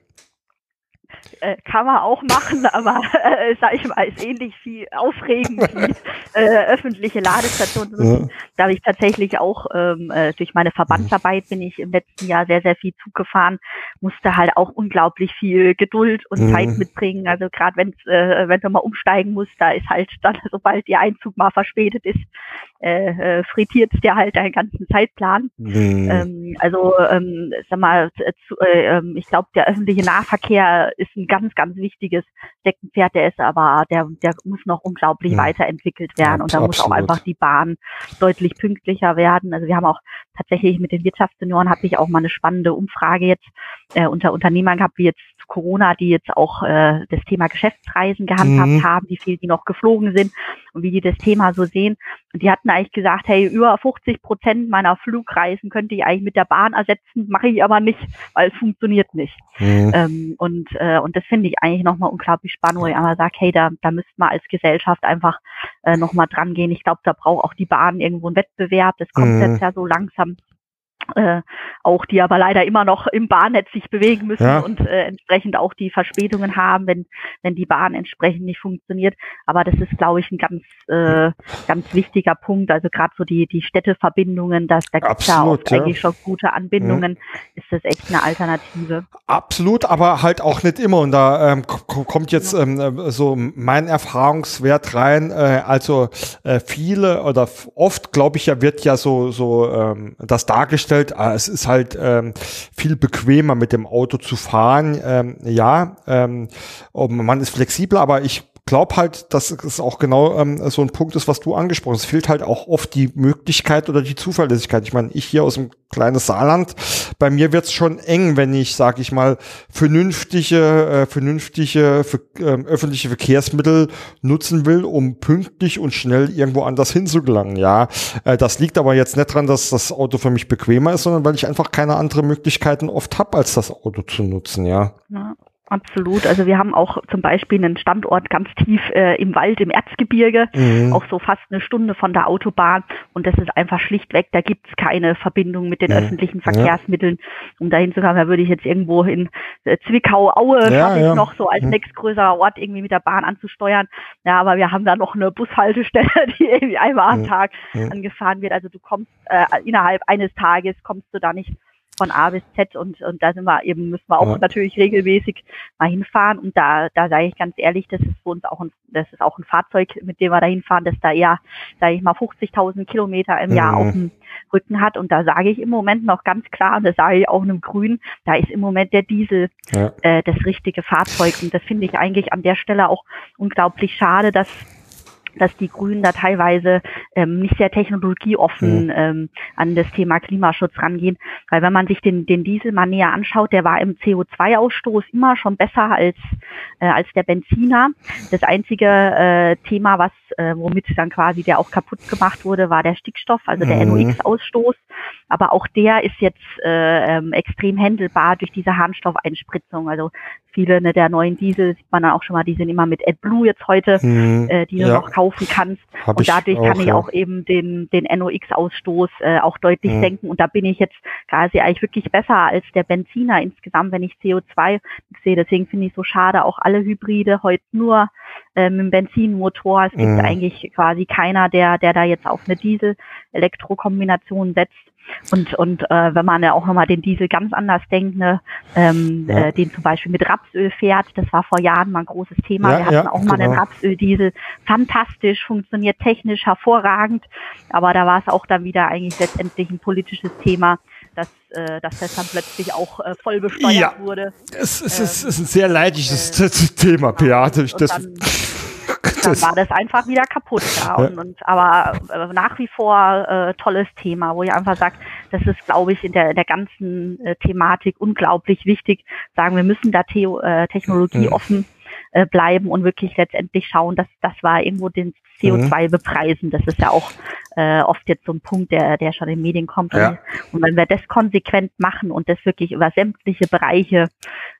Äh, kann man auch machen, [laughs] aber äh, sag ich mal, ist ähnlich viel aufregend wie äh, öffentliche Ladestationen. Ja. Da habe ich tatsächlich auch ähm, äh, durch meine Verbandsarbeit bin ich im letzten Jahr sehr, sehr viel Zug gefahren, musste halt auch unglaublich viel Geduld und mhm. Zeit mitbringen. Also gerade wenn äh, wenn du mal umsteigen musst, da ist halt dann, [laughs] sobald der Einzug mal verspätet ist, äh, äh, frittiert dir halt deinen ganzen Zeitplan. Mhm. Ähm, also ähm, sag mal, zu, äh, ähm, ich glaube, der öffentliche Nahverkehr ist ein ganz, ganz wichtiges Steckenpferd. Der ist aber, der, der muss noch unglaublich mhm. weiterentwickelt werden ja, und da muss auch einfach die Bahn deutlich pünktlicher werden. Also wir haben auch tatsächlich mit den Wirtschaftssenioren habe ich auch mal eine spannende Umfrage jetzt äh, unter Unternehmern gehabt, wie jetzt Corona, die jetzt auch äh, das Thema Geschäftsreisen gehandhabt mhm. haben, wie viel die noch geflogen sind und wie die das Thema so sehen. Und die hatten eigentlich gesagt, hey, über 50 Prozent meiner Flugreisen könnte ich eigentlich mit der Bahn ersetzen, mache ich aber nicht, weil es funktioniert nicht. Mhm. Ähm, und, äh, und das finde ich eigentlich nochmal unglaublich spannend, wo ich einmal sage, hey, da, da müsste man als Gesellschaft einfach äh, nochmal dran gehen. Ich glaube, da braucht auch die Bahn irgendwo einen Wettbewerb. Das kommt mhm. jetzt ja so langsam äh, auch die aber leider immer noch im Bahnnetz sich bewegen müssen ja. und äh, entsprechend auch die Verspätungen haben, wenn wenn die Bahn entsprechend nicht funktioniert. Aber das ist, glaube ich, ein ganz äh, ganz wichtiger Punkt. Also gerade so die die Städteverbindungen, dass da gibt ja auch ja. eigentlich schon gute Anbindungen, mhm. ist das echt eine Alternative. Absolut, aber halt auch nicht immer. Und da ähm, kommt jetzt ähm, so mein Erfahrungswert rein. Äh, also äh, viele oder oft, glaube ich, ja wird ja so so ähm, das dargestellt ah, es ist halt ähm, viel bequemer mit dem Auto zu fahren. Ähm, ja, ähm, man ist flexibler, aber ich glaube halt, dass es auch genau ähm, so ein Punkt ist, was du angesprochen hast. Es fehlt halt auch oft die Möglichkeit oder die Zuverlässigkeit. Ich meine, ich hier aus dem kleinen Saarland, bei mir wird's schon eng, wenn ich, sage ich mal, vernünftige, äh, vernünftige für, äh, öffentliche Verkehrsmittel nutzen will, um pünktlich und schnell irgendwo anders hinzugelangen. Ja, äh, das liegt aber jetzt nicht dran, dass das Auto für mich bequemer ist, sondern weil ich einfach keine andere Möglichkeiten oft habe, als das Auto zu nutzen. Ja. ja. Absolut. Also wir haben auch zum Beispiel einen Standort ganz tief äh, im Wald, im Erzgebirge, mhm. auch so fast eine Stunde von der Autobahn. Und das ist einfach schlichtweg, da gibt's keine Verbindung mit den mhm. öffentlichen Verkehrsmitteln. Um dahin zu kommen, da würde ich jetzt irgendwo in äh, Zwickau, Aue, ja, ich ja. noch so als mhm. nächstgrößerer Ort irgendwie mit der Bahn anzusteuern. Ja, aber wir haben da noch eine Bushaltestelle, [laughs] die irgendwie einmal am mhm. Tag mhm. angefahren wird. Also du kommst äh, innerhalb eines Tages kommst du da nicht von A bis Z und, und da sind wir eben, müssen wir auch ja. natürlich regelmäßig mal hinfahren. Und da, da sage ich ganz ehrlich, das ist für uns auch ein, das ist auch ein Fahrzeug, mit dem wir da hinfahren, das da eher, sage ich mal, 50.000 Kilometer im Jahr mhm. auf dem Rücken hat. Und da sage ich im Moment noch ganz klar, und das sage ich auch einem Grün, da ist im Moment der Diesel ja. äh, das richtige Fahrzeug. Und das finde ich eigentlich an der Stelle auch unglaublich schade, dass dass die Grünen da teilweise ähm, nicht sehr technologieoffen mhm. ähm, an das Thema Klimaschutz rangehen. Weil wenn man sich den, den Diesel mal näher anschaut, der war im CO2-Ausstoß immer schon besser als, äh, als der Benziner. Das einzige äh, Thema, was äh, womit dann quasi der auch kaputt gemacht wurde, war der Stickstoff, also der mhm. NOx-Ausstoß. Aber auch der ist jetzt äh, ähm, extrem händelbar durch diese Harnstoffeinspritzung. Also viele ne, der neuen Diesel sieht man dann auch schon mal, die sind immer mit AdBlue jetzt heute, mhm. äh, die du ja. noch kaufen kannst. Hab und dadurch auch, kann ich ja. auch eben den, den NOx-Ausstoß äh, auch deutlich mhm. senken. Und da bin ich jetzt quasi eigentlich wirklich besser als der Benziner insgesamt, wenn ich CO2 sehe. Deswegen finde ich so schade, auch alle Hybride heute nur äh, mit dem Benzinmotor. Es gibt mhm. eigentlich quasi keiner, der, der da jetzt auf eine Diesel-Elektro-Kombination setzt. Und, und äh, wenn man ja auch nochmal den Diesel ganz anders denkt, ne, ähm, ja. äh, den zum Beispiel mit Rapsöl fährt, das war vor Jahren mal ein großes Thema. Ja, Wir hatten ja, auch mal genau. einen Rapsöldiesel. Fantastisch, funktioniert technisch hervorragend, aber da war es auch dann wieder eigentlich letztendlich ein politisches Thema, dass, äh, dass das dann plötzlich auch äh, voll besteuert ja. wurde. Es, es, ähm, ist, es ist ein sehr leidiges äh, [laughs] Thema, Beate. Dann, [laughs] dann war das einfach wieder kaputt. Ja. Und, und aber äh, nach wie vor äh, tolles Thema, wo ich einfach sage, das ist, glaube ich, in der, der ganzen äh, Thematik unglaublich wichtig. Sagen, wir müssen da Theo, äh, Technologie mhm. offen äh, bleiben und wirklich letztendlich schauen, dass das war irgendwo den CO2 mhm. bepreisen. Das ist ja auch äh, oft jetzt so ein Punkt, der, der schon in Medien kommt. Ja. Und wenn wir das konsequent machen und das wirklich über sämtliche Bereiche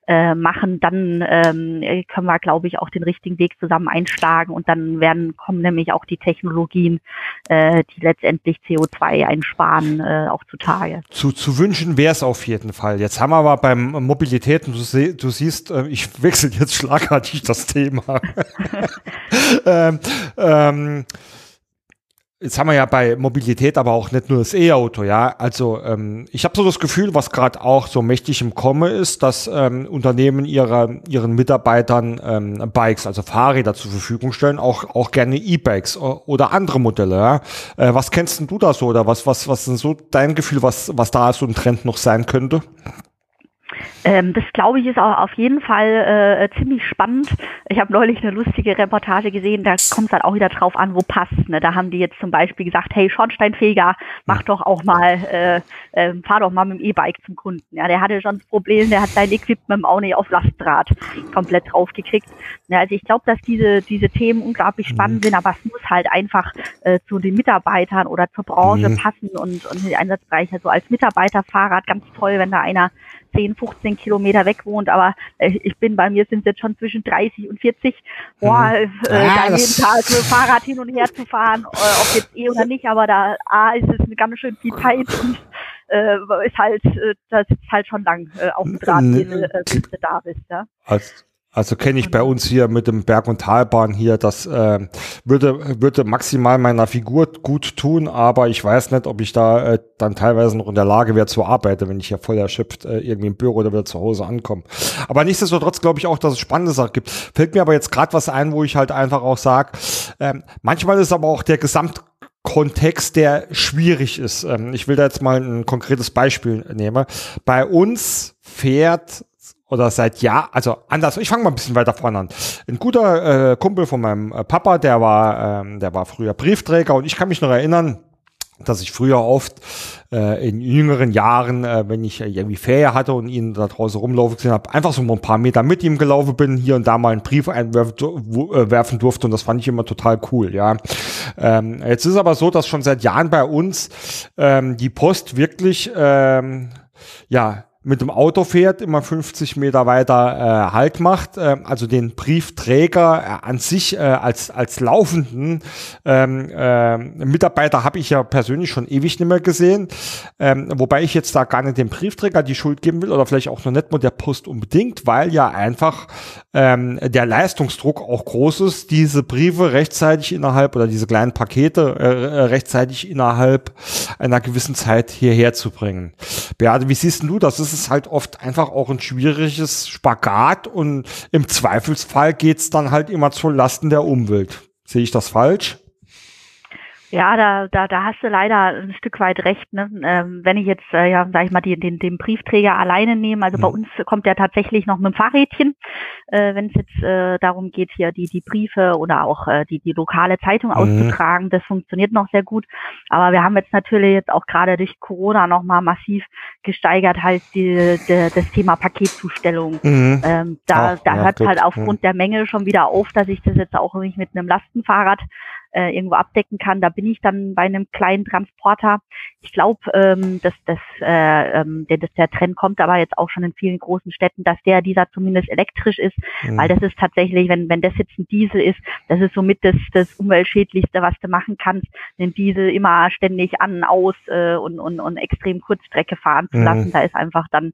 äh, machen, dann ähm, können wir, glaube ich, auch den richtigen Weg zusammen einschlagen und dann werden kommen nämlich auch die Technologien, äh, die letztendlich CO2 einsparen, äh, auch zutage. Zu, zu wünschen wäre es auf jeden Fall. Jetzt haben wir aber beim Mobilität, du, sie, du siehst, äh, ich [laughs] wechsle jetzt schlagartig das Thema. [laughs] [laughs] ähm, ähm, Jetzt haben wir ja bei Mobilität aber auch nicht nur das E-Auto, ja. Also ähm, ich habe so das Gefühl, was gerade auch so mächtig im Komme ist, dass ähm, Unternehmen ihre, ihren Mitarbeitern ähm, Bikes, also Fahrräder zur Verfügung stellen, auch, auch gerne E-Bikes oder andere Modelle. Ja? Äh, was kennst denn du da so oder was, was, was ist so dein Gefühl, was, was da so ein Trend noch sein könnte? Ähm, das glaube ich ist auch auf jeden Fall äh, ziemlich spannend. Ich habe neulich eine lustige Reportage gesehen, da kommt es halt auch wieder drauf an, wo passt. Ne? Da haben die jetzt zum Beispiel gesagt, hey Schornsteinfeger, mach doch auch mal, äh, äh, fahr doch mal mit dem E-Bike zum Kunden. Ja, der hatte schon das Problem, der hat sein Equipment auch nicht auf Lastdraht komplett draufgekriegt. Ja, also ich glaube, dass diese diese Themen unglaublich spannend mhm. sind, aber es muss halt einfach äh, zu den Mitarbeitern oder zur Branche mhm. passen und, und die Einsatzbereiche. Also als Mitarbeiterfahrrad ganz toll, wenn da einer 10, 15 Kilometer weg wohnt, aber äh, ich bin bei mir sind jetzt schon zwischen 30 und 40. Boah, mhm. äh, ja, da jeden Tag mit dem Fahrrad hin und her zu fahren, äh, ob jetzt eh oder nicht, aber da A ist es eine ganz schön viel Zeit und äh, ist halt, äh, das ist halt schon lang äh, auf dem Draht, bis, äh, du da bist. Ja? Als also kenne ich bei uns hier mit dem Berg- und Talbahn hier, das äh, würde, würde maximal meiner Figur gut tun, aber ich weiß nicht, ob ich da äh, dann teilweise noch in der Lage wäre zu arbeiten, wenn ich hier voll erschöpft äh, irgendwie im Büro oder wieder zu Hause ankomme. Aber nichtsdestotrotz glaube ich auch, dass es spannende Sachen gibt. Fällt mir aber jetzt gerade was ein, wo ich halt einfach auch sage, ähm, manchmal ist aber auch der Gesamt Kontext, der schwierig ist. Ähm, ich will da jetzt mal ein konkretes Beispiel nehmen. Bei uns fährt oder seit Jahr, also anders, ich fange mal ein bisschen weiter vorne an. Ein guter äh, Kumpel von meinem äh, Papa, der war, ähm, der war früher Briefträger und ich kann mich noch erinnern, dass ich früher oft äh, in jüngeren Jahren, äh, wenn ich irgendwie Ferien hatte und ihn da draußen rumlaufen gesehen habe, einfach so ein paar Meter mit ihm gelaufen bin, hier und da mal einen Brief einwerfen äh, durfte und das fand ich immer total cool, ja. Ähm, jetzt ist aber so, dass schon seit Jahren bei uns ähm, die Post wirklich ähm, ja mit dem Auto fährt, immer 50 Meter weiter äh, Halt macht, äh, also den Briefträger äh, an sich äh, als, als laufenden ähm, äh, Mitarbeiter habe ich ja persönlich schon ewig nicht mehr gesehen, ähm, wobei ich jetzt da gar nicht dem Briefträger die Schuld geben will oder vielleicht auch noch nicht mal der Post unbedingt, weil ja einfach ähm, der Leistungsdruck auch groß ist, diese Briefe rechtzeitig innerhalb oder diese kleinen Pakete äh, rechtzeitig innerhalb einer gewissen Zeit hierher zu bringen. Beate, wie siehst du das? Ist es halt oft einfach auch ein schwieriges Spagat und im Zweifelsfall geht's dann halt immer zu Lasten der Umwelt. Sehe ich das falsch? Ja, da, da, da hast du leider ein Stück weit recht. Ne? Ähm, wenn ich jetzt, äh, ja, sag ich mal, die, den, den Briefträger alleine nehme, also mhm. bei uns kommt der tatsächlich noch mit dem Fahrrädchen, äh, wenn es jetzt äh, darum geht, hier die, die Briefe oder auch äh, die, die lokale Zeitung mhm. auszutragen, das funktioniert noch sehr gut. Aber wir haben jetzt natürlich jetzt auch gerade durch Corona nochmal massiv gesteigert halt die, die, das Thema Paketzustellung. Mhm. Ähm, da Ach, da ja, hört gut. halt aufgrund mhm. der Menge schon wieder auf, dass ich das jetzt auch nicht mit einem Lastenfahrrad äh, irgendwo abdecken kann. Da bin ich dann bei einem kleinen Transporter. Ich glaube, ähm, dass, dass, äh, ähm, der, dass der Trend kommt aber jetzt auch schon in vielen großen Städten, dass der dieser zumindest elektrisch ist, mhm. weil das ist tatsächlich, wenn, wenn das jetzt ein Diesel ist, das ist somit das, das umweltschädlichste, was du machen kannst, den Diesel immer ständig an, aus äh, und, und, und extrem Kurzstrecke fahren zu lassen. Mhm. Da ist einfach dann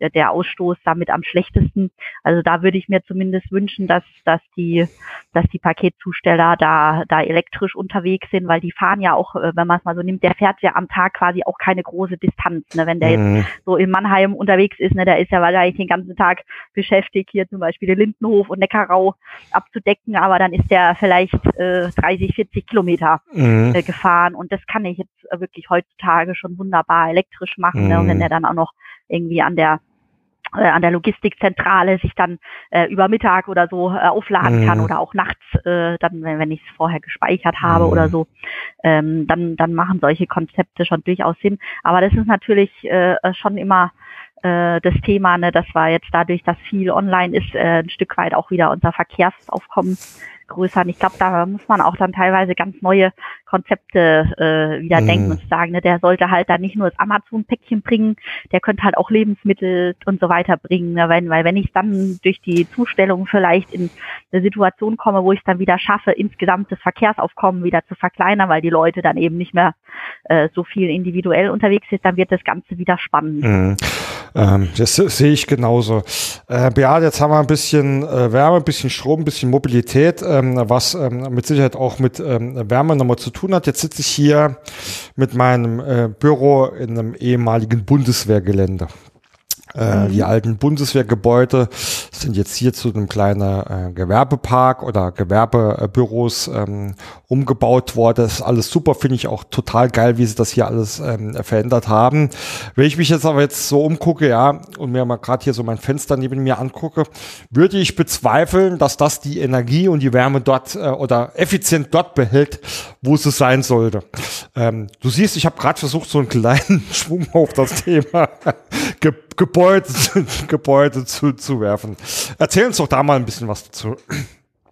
der, der Ausstoß damit am schlechtesten. Also da würde ich mir zumindest wünschen, dass, dass die, dass die Paketzusteller da, da elektrisch unterwegs sind, weil die fahren ja auch, äh, wenn man es mal so nimmt, der fährt ja am Tag quasi auch keine große Distanz. Ne? Wenn der mhm. jetzt so in Mannheim unterwegs ist, ne, der ist ja wahrscheinlich den ganzen Tag beschäftigt, hier zum Beispiel den Lindenhof und Neckarau abzudecken, aber dann ist der vielleicht äh, 30, 40 Kilometer mhm. äh, gefahren und das kann ich jetzt wirklich heutzutage schon wunderbar elektrisch machen. Mhm. Ne? Und wenn mhm. er dann auch noch irgendwie an der an der Logistikzentrale sich dann äh, über Mittag oder so äh, aufladen mhm. kann oder auch nachts, äh, dann wenn, wenn ich es vorher gespeichert habe mhm. oder so, ähm, dann dann machen solche Konzepte schon durchaus Sinn. Aber das ist natürlich äh, schon immer äh, das Thema, ne, dass wir jetzt dadurch, dass viel online ist, äh, ein Stück weit auch wieder unser Verkehrsaufkommen vergrößern. Ich glaube, da muss man auch dann teilweise ganz neue Konzepte äh, wieder mhm. denken und sagen, ne, der sollte halt dann nicht nur das Amazon-Päckchen bringen, der könnte halt auch Lebensmittel und so weiter bringen. Ne, weil, weil wenn ich dann durch die Zustellung vielleicht in eine Situation komme, wo ich es dann wieder schaffe, insgesamt das Verkehrsaufkommen wieder zu verkleinern, weil die Leute dann eben nicht mehr äh, so viel individuell unterwegs sind, dann wird das Ganze wieder spannend. Mhm. Ähm, das sehe ich genauso. Äh, Beate, jetzt haben wir ein bisschen äh, Wärme, ein bisschen Strom, ein bisschen Mobilität, ähm, was ähm, mit Sicherheit auch mit ähm, Wärme nochmal zu tun hat. Jetzt sitze ich hier mit meinem äh, Büro in einem ehemaligen Bundeswehrgelände. Äh, die mhm. alten Bundeswehrgebäude sind jetzt hier zu einem kleinen äh, Gewerbepark oder Gewerbebüros ähm, umgebaut worden. Das ist alles super, finde ich auch total geil, wie sie das hier alles ähm, verändert haben. Wenn ich mich jetzt aber jetzt so umgucke, ja, und mir mal gerade hier so mein Fenster neben mir angucke, würde ich bezweifeln, dass das die Energie und die Wärme dort äh, oder effizient dort behält, wo es sein sollte. Ähm, du siehst, ich habe gerade versucht, so einen kleinen [laughs] Schwung auf das Thema [laughs] Ge Gebäude, [laughs] Gebäude zu, zu werfen. Erzähl uns doch da mal ein bisschen was dazu.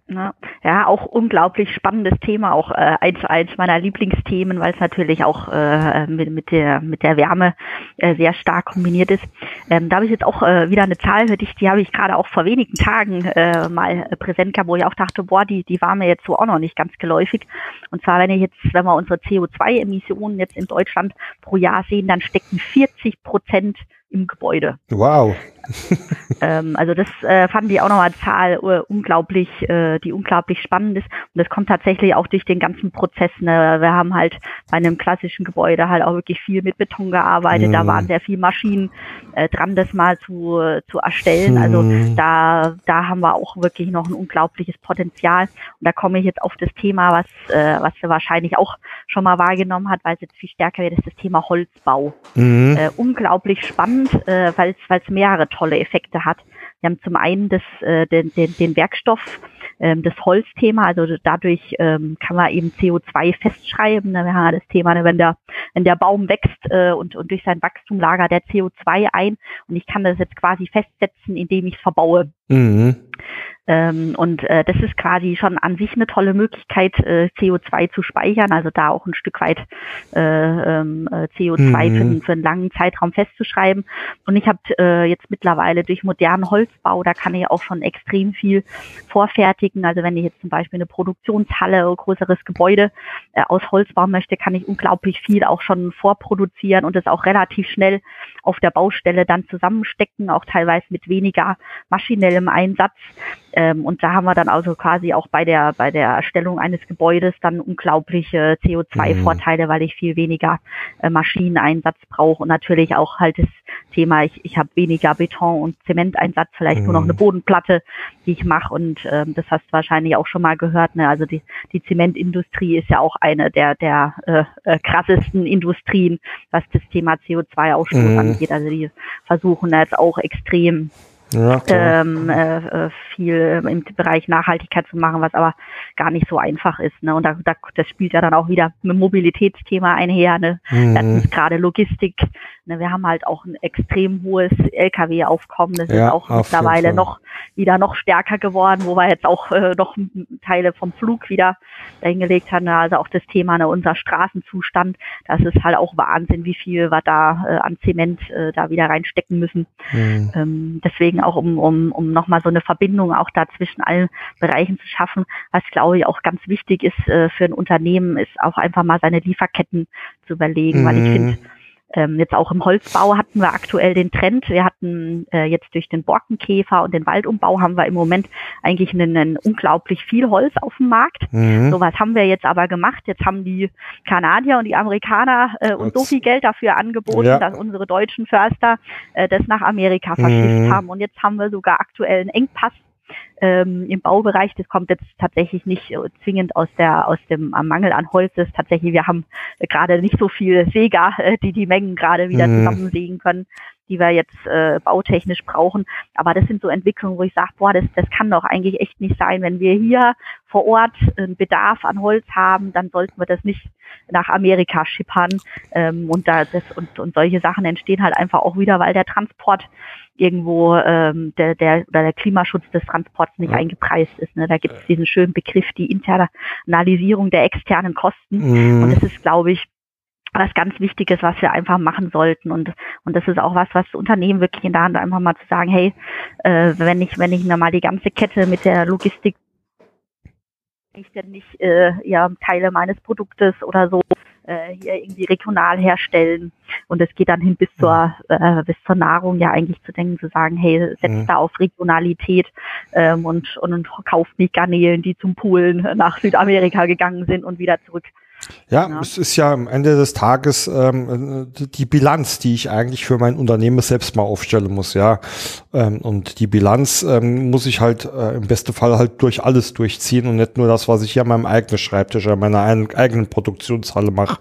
Ja, Ja, auch unglaublich spannendes Thema, auch äh, eins, eins meiner Lieblingsthemen, weil es natürlich auch äh, mit, mit, der, mit der Wärme äh, sehr stark kombiniert ist. Ähm, da habe ich jetzt auch äh, wieder eine Zahl für dich, die habe ich gerade auch vor wenigen Tagen äh, mal präsent gehabt, wo ich auch dachte, boah, die, die war mir jetzt so auch noch nicht ganz geläufig. Und zwar, wenn ich jetzt, wenn wir unsere CO2-Emissionen jetzt in Deutschland pro Jahr sehen, dann stecken 40 Prozent im Gebäude. Wow. [laughs] ähm, also das äh, fanden die auch nochmal Zahl uh, unglaublich, äh, die unglaublich spannend ist. Und das kommt tatsächlich auch durch den ganzen Prozess. Ne? Wir haben halt bei einem klassischen Gebäude halt auch wirklich viel mit Beton gearbeitet. Mm. Da mhm. waren sehr viele Maschinen äh, dran, das mal zu, zu erstellen. Mm. Also mhm. da, da haben wir auch wirklich noch ein unglaubliches Potenzial. Und da komme ich jetzt auf das Thema, was, äh, was wir wahrscheinlich auch schon mal wahrgenommen hat, weil es jetzt viel stärker wird, ist das Thema Holzbau. Mhm. Äh, unglaublich spannend, äh, weil es mehrere tolle Effekte hat. Wir haben zum einen das, äh, den, den, den Werkstoff, ähm, das Holzthema, also dadurch ähm, kann man eben CO2 festschreiben. Ne? Wir haben das Thema, ne, wenn der, wenn der Baum wächst äh, und, und durch sein Wachstum lagert der CO2 ein und ich kann das jetzt quasi festsetzen, indem ich es verbaue. Mhm. Ähm, und äh, das ist quasi schon an sich eine tolle Möglichkeit, äh, CO2 zu speichern, also da auch ein Stück weit äh, ähm, äh, CO2 mhm. für, für, einen langen Zeitraum festzuschreiben. Und ich habe äh, jetzt mittlerweile durch modernen Holzbau, da kann ich auch schon extrem viel vorfertigen. Also wenn ich jetzt zum Beispiel eine Produktionshalle oder größeres Gebäude äh, aus Holz bauen möchte, kann ich unglaublich viel auch schon vorproduzieren und das auch relativ schnell auf der Baustelle dann zusammenstecken, auch teilweise mit weniger maschinellem Einsatz. Ähm, und da haben wir dann also quasi auch bei der, bei der Erstellung eines Gebäudes dann unglaubliche CO2-Vorteile, mhm. weil ich viel weniger äh, Maschineneinsatz brauche und natürlich auch halt das Thema, ich, ich habe weniger Beton- und Zementeinsatz, vielleicht mhm. nur noch eine mhm. Bodenplatte, die ich mache und ähm, das hast du wahrscheinlich auch schon mal gehört. Ne? Also die, die Zementindustrie ist ja auch eine der, der äh, äh, krassesten Industrien, was das Thema CO2-Ausstoß mhm. angeht. Also die versuchen jetzt auch extrem ja, ähm, äh, äh, viel im Bereich Nachhaltigkeit zu machen, was aber gar nicht so einfach ist. Ne? Und da, da, das spielt ja dann auch wieder mit Mobilitätsthema einher. Ne? Mhm. gerade Logistik. Ne? Wir haben halt auch ein extrem hohes Lkw-Aufkommen. Das ja, ist auch mittlerweile noch wieder noch stärker geworden, wo wir jetzt auch äh, noch Teile vom Flug wieder dahingelegt haben. Also auch das Thema ne, unser Straßenzustand. Das ist halt auch Wahnsinn, wie viel wir da äh, an Zement äh, da wieder reinstecken müssen. Mhm. Ähm, deswegen auch um, um, um nochmal so eine Verbindung auch da zwischen allen Bereichen zu schaffen. Was glaube ich auch ganz wichtig ist äh, für ein Unternehmen, ist auch einfach mal seine Lieferketten zu überlegen, mhm. weil ich mhm. finde, ähm, jetzt auch im Holzbau hatten wir aktuell den Trend. Wir hatten äh, jetzt durch den Borkenkäfer und den Waldumbau haben wir im Moment eigentlich einen, einen unglaublich viel Holz auf dem Markt. Mhm. So was haben wir jetzt aber gemacht. Jetzt haben die Kanadier und die Amerikaner äh, uns so viel Geld dafür angeboten, ja. dass unsere deutschen Förster äh, das nach Amerika verschifft mhm. haben. Und jetzt haben wir sogar aktuell einen Engpass ähm, im Baubereich. Das kommt jetzt tatsächlich nicht äh, zwingend aus der aus dem Mangel an Holz. Das ist tatsächlich, wir haben äh, gerade nicht so viele Säger, äh, die die Mengen gerade wieder mhm. zusammensägen können, die wir jetzt äh, bautechnisch brauchen. Aber das sind so Entwicklungen, wo ich sage, boah, das, das kann doch eigentlich echt nicht sein. Wenn wir hier vor Ort einen Bedarf an Holz haben, dann sollten wir das nicht nach Amerika schippern. Ähm, und da das und, und solche Sachen entstehen halt einfach auch wieder, weil der Transport irgendwo ähm, der, der oder der Klimaschutz des Transports nicht ja. eingepreist ist. Ne? Da gibt es diesen schönen Begriff, die Internalisierung der externen Kosten. Mhm. Und das ist, glaube ich, was ganz Wichtiges, was wir einfach machen sollten. Und, und das ist auch was, was Unternehmen wirklich in der Hand einfach mal zu sagen, hey, äh, wenn ich, wenn ich mir mal die ganze Kette mit der Logistik ich denn nicht äh, ja, Teile meines Produktes oder so äh, hier irgendwie regional herstellen. Und es geht dann hin bis zur, äh, bis zur Nahrung ja eigentlich zu denken, zu sagen, hey, setzt mhm. da auf Regionalität ähm, und, und, und kauft nicht Garnelen, die zum Poolen nach Südamerika gegangen sind und wieder zurück ja, ja, es ist ja am Ende des Tages ähm, die Bilanz, die ich eigentlich für mein Unternehmen selbst mal aufstellen muss, ja. Ähm, und die Bilanz ähm, muss ich halt äh, im besten Fall halt durch alles durchziehen und nicht nur das, was ich hier an meinem eigenen Schreibtisch, an meiner eigenen Produktionshalle mache.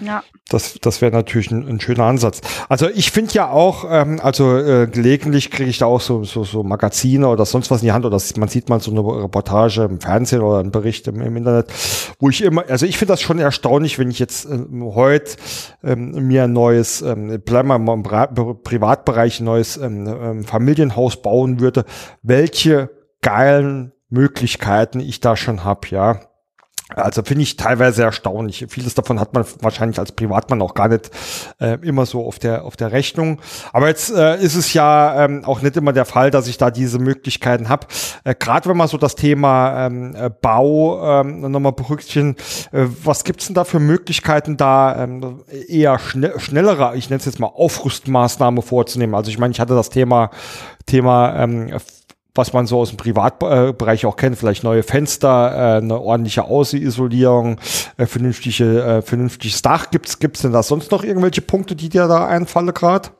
Ja. Das, das wäre natürlich ein, ein, schöner Ansatz. Also ich finde ja auch, ähm, also äh, gelegentlich kriege ich da auch so, so, so Magazine oder sonst was in die Hand oder man sieht mal so eine Reportage im Fernsehen oder einen Bericht im, im Internet, wo ich immer, also ich finde das schon erstaunlich, wenn ich jetzt äh, heute ähm, mir ein neues, ähm, bleiben wir mal im Privatbereich, ein neues ähm, ähm, Familienhaus bauen würde, welche geilen Möglichkeiten ich da schon habe, ja. Also finde ich teilweise erstaunlich. Vieles davon hat man wahrscheinlich als Privatmann auch gar nicht äh, immer so auf der auf der Rechnung. Aber jetzt äh, ist es ja ähm, auch nicht immer der Fall, dass ich da diese Möglichkeiten habe. Äh, Gerade wenn man so das Thema ähm, äh, Bau ähm, nochmal berücksichtigen, äh, was gibt's denn da für Möglichkeiten, da ähm, eher schne schnellere, ich nenne es jetzt mal Aufrüstmaßnahme vorzunehmen? Also ich meine, ich hatte das Thema Thema ähm, was man so aus dem Privatbereich auch kennt, vielleicht neue Fenster, äh, eine ordentliche Außenisolierung, äh, vernünftige, äh, vernünftiges Dach. Gibt's gibt's denn da sonst noch irgendwelche Punkte, die dir da einfallen gerade?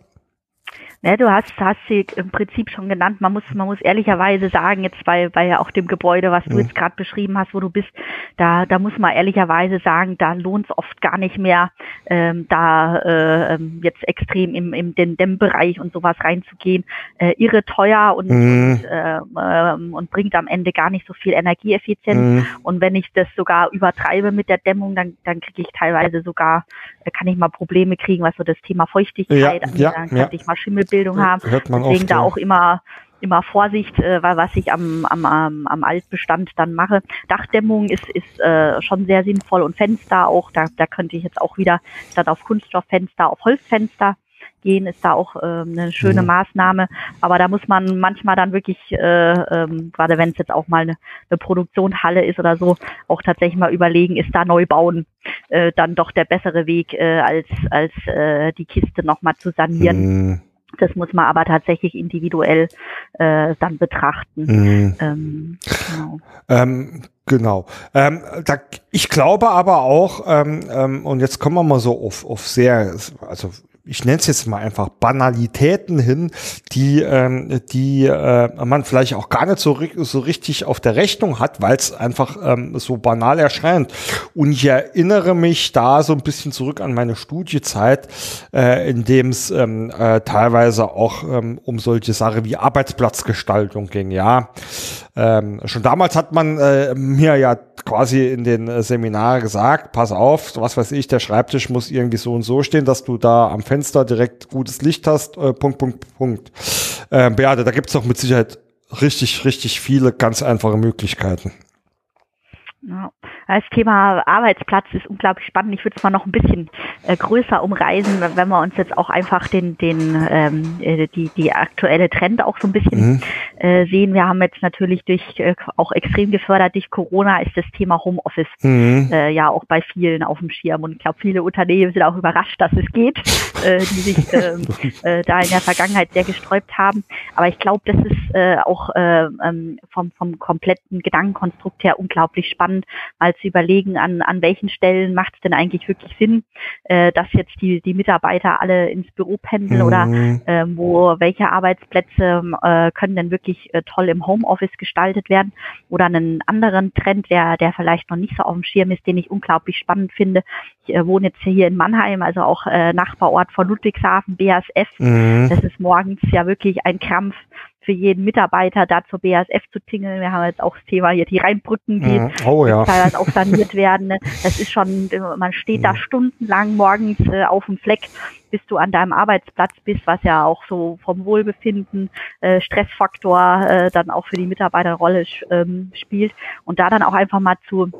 Ja, du hast, hast sie im Prinzip schon genannt. Man muss, man muss ehrlicherweise sagen, jetzt bei, bei ja auch dem Gebäude, was du mhm. jetzt gerade beschrieben hast, wo du bist, da, da muss man ehrlicherweise sagen, da lohnt es oft gar nicht mehr, ähm, da äh, ähm, jetzt extrem im, im den Dämmbereich und sowas reinzugehen. Äh, irre teuer und, mhm. und, äh, ähm, und bringt am Ende gar nicht so viel Energieeffizienz. Mhm. Und wenn ich das sogar übertreibe mit der Dämmung, dann, dann kriege ich teilweise sogar, äh, kann ich mal Probleme kriegen, was so das Thema Feuchtigkeit ja, angeht. Ja, dann kann ja. ich mal Schimmel Ausbildung haben. Hört man Deswegen oft, da ja. auch immer immer Vorsicht, äh, was ich am, am, am, am Altbestand dann mache. Dachdämmung ist, ist äh, schon sehr sinnvoll und Fenster auch, da, da könnte ich jetzt auch wieder statt auf Kunststofffenster auf Holzfenster gehen, ist da auch äh, eine schöne mhm. Maßnahme. Aber da muss man manchmal dann wirklich, äh, ähm, gerade wenn es jetzt auch mal eine, eine Produktionshalle ist oder so, auch tatsächlich mal überlegen, ist da Neubauen äh, dann doch der bessere Weg, äh, als, als äh, die Kiste nochmal zu sanieren. Mhm. Das muss man aber tatsächlich individuell äh, dann betrachten. Mhm. Ähm, genau. Ähm, genau. Ähm, da, ich glaube aber auch, ähm, ähm, und jetzt kommen wir mal so auf, auf sehr, also ich nenne es jetzt mal einfach Banalitäten hin, die, ähm, die äh, man vielleicht auch gar nicht so, so richtig auf der Rechnung hat, weil es einfach ähm, so banal erscheint. Und ich erinnere mich da so ein bisschen zurück an meine Studiezeit, äh, in dem es ähm, äh, teilweise auch ähm, um solche Sachen wie Arbeitsplatzgestaltung ging. Ja, ähm, schon damals hat man äh, mir ja quasi in den äh, Seminaren gesagt, pass auf, was weiß ich, der Schreibtisch muss irgendwie so und so stehen, dass du da am Fenster direkt gutes Licht hast, äh, Punkt, Punkt, Punkt. Äh, Beate, da gibt's doch mit Sicherheit richtig, richtig viele ganz einfache Möglichkeiten. Ja. Das Thema Arbeitsplatz ist unglaublich spannend. Ich würde es mal noch ein bisschen äh, größer umreisen, wenn wir uns jetzt auch einfach den, den ähm, äh, die, die aktuelle Trend auch so ein bisschen mhm. äh, sehen. Wir haben jetzt natürlich durch äh, auch extrem gefördert durch Corona ist das Thema Homeoffice mhm. äh, ja auch bei vielen auf dem Schirm. Und ich glaube, viele Unternehmen sind auch überrascht, dass es geht, äh, die sich [laughs] äh, äh, da in der Vergangenheit sehr gesträubt haben. Aber ich glaube, das ist äh, auch äh, ähm, vom, vom kompletten Gedankenkonstrukt her unglaublich spannend, mal zu überlegen, an, an welchen Stellen macht es denn eigentlich wirklich Sinn, äh, dass jetzt die, die Mitarbeiter alle ins Büro pendeln mhm. oder äh, wo welche Arbeitsplätze äh, können denn wirklich äh, toll im Homeoffice gestaltet werden oder einen anderen Trend, der, der vielleicht noch nicht so auf dem Schirm ist, den ich unglaublich spannend finde. Ich äh, wohne jetzt hier in Mannheim, also auch äh, Nachbarort von Ludwigshafen, BASF. Mhm. Das ist morgens ja wirklich ein Krampf, für jeden Mitarbeiter da zur BASF zu tingeln. Wir haben jetzt auch das Thema hier die Rheinbrücken, die mhm. oh, ja. teilweise auch saniert [laughs] werden. Ne? Das ist schon, man steht mhm. da stundenlang morgens äh, auf dem Fleck, bis du an deinem Arbeitsplatz bist, was ja auch so vom Wohlbefinden, äh, Stressfaktor äh, dann auch für die Mitarbeiterrolle ähm, spielt. Und da dann auch einfach mal zu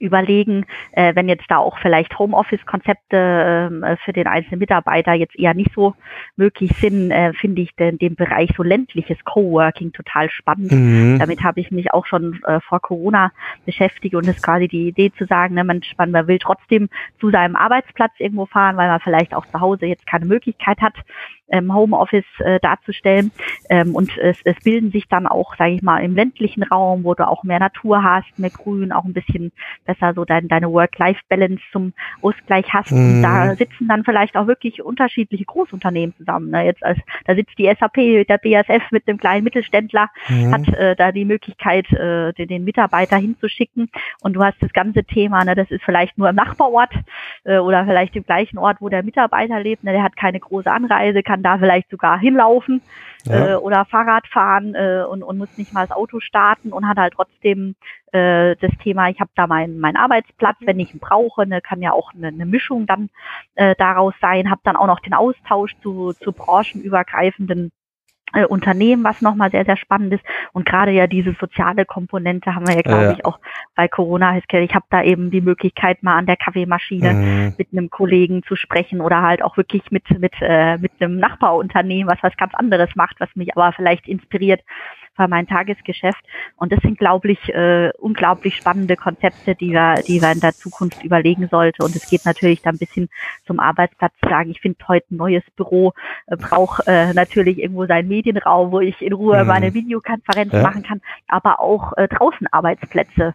überlegen, äh, wenn jetzt da auch vielleicht Homeoffice-Konzepte äh, für den einzelnen Mitarbeiter jetzt eher nicht so möglich sind, äh, finde ich den, den Bereich so ländliches Coworking total spannend. Mhm. Damit habe ich mich auch schon äh, vor Corona beschäftigt und ist quasi die Idee zu sagen, ne, man, man will trotzdem zu seinem Arbeitsplatz irgendwo fahren, weil man vielleicht auch zu Hause jetzt keine Möglichkeit hat, ähm, Homeoffice äh, darzustellen. Ähm, und es, es bilden sich dann auch, sage ich mal, im ländlichen Raum, wo du auch mehr Natur hast, mehr Grün, auch ein bisschen besser so dein, deine Work-Life-Balance zum Ausgleich hast. Mhm. Da sitzen dann vielleicht auch wirklich unterschiedliche Großunternehmen zusammen. Ne? Jetzt als da sitzt die SAP, der BASF mit dem kleinen Mittelständler, mhm. hat äh, da die Möglichkeit, äh, den, den Mitarbeiter hinzuschicken. Und du hast das ganze Thema, ne, das ist vielleicht nur im Nachbarort äh, oder vielleicht im gleichen Ort, wo der Mitarbeiter lebt. Ne, der hat keine große Anreise, kann da vielleicht sogar hinlaufen ja. äh, oder Fahrrad fahren äh, und, und muss nicht mal das Auto starten und hat halt trotzdem äh, das Thema, ich habe da meinen mein Arbeitsplatz, wenn ich ihn brauche, ne, kann ja auch eine, eine Mischung dann äh, daraus sein, habe dann auch noch den Austausch zu, zu branchenübergreifenden äh, Unternehmen, was nochmal sehr, sehr spannend ist. Und gerade ja diese soziale Komponente haben wir ja, glaube ja. ich, auch bei Corona Healthcare. Ich habe da eben die Möglichkeit, mal an der Kaffeemaschine mhm. mit einem Kollegen zu sprechen oder halt auch wirklich mit, mit, äh, mit einem Nachbarunternehmen, was was ganz anderes macht, was mich aber vielleicht inspiriert für mein Tagesgeschäft. Und das sind, glaube ich, äh, unglaublich spannende Konzepte, die wir, die wir in der Zukunft überlegen sollten. Und es geht natürlich dann ein bisschen zum Arbeitsplatz zu sagen, ich finde heute ein neues Büro, äh, brauche äh, natürlich irgendwo seinen Medienraum, wo ich in Ruhe mhm. meine Videokonferenz ja. machen kann, aber auch äh, draußen Arbeitsplätze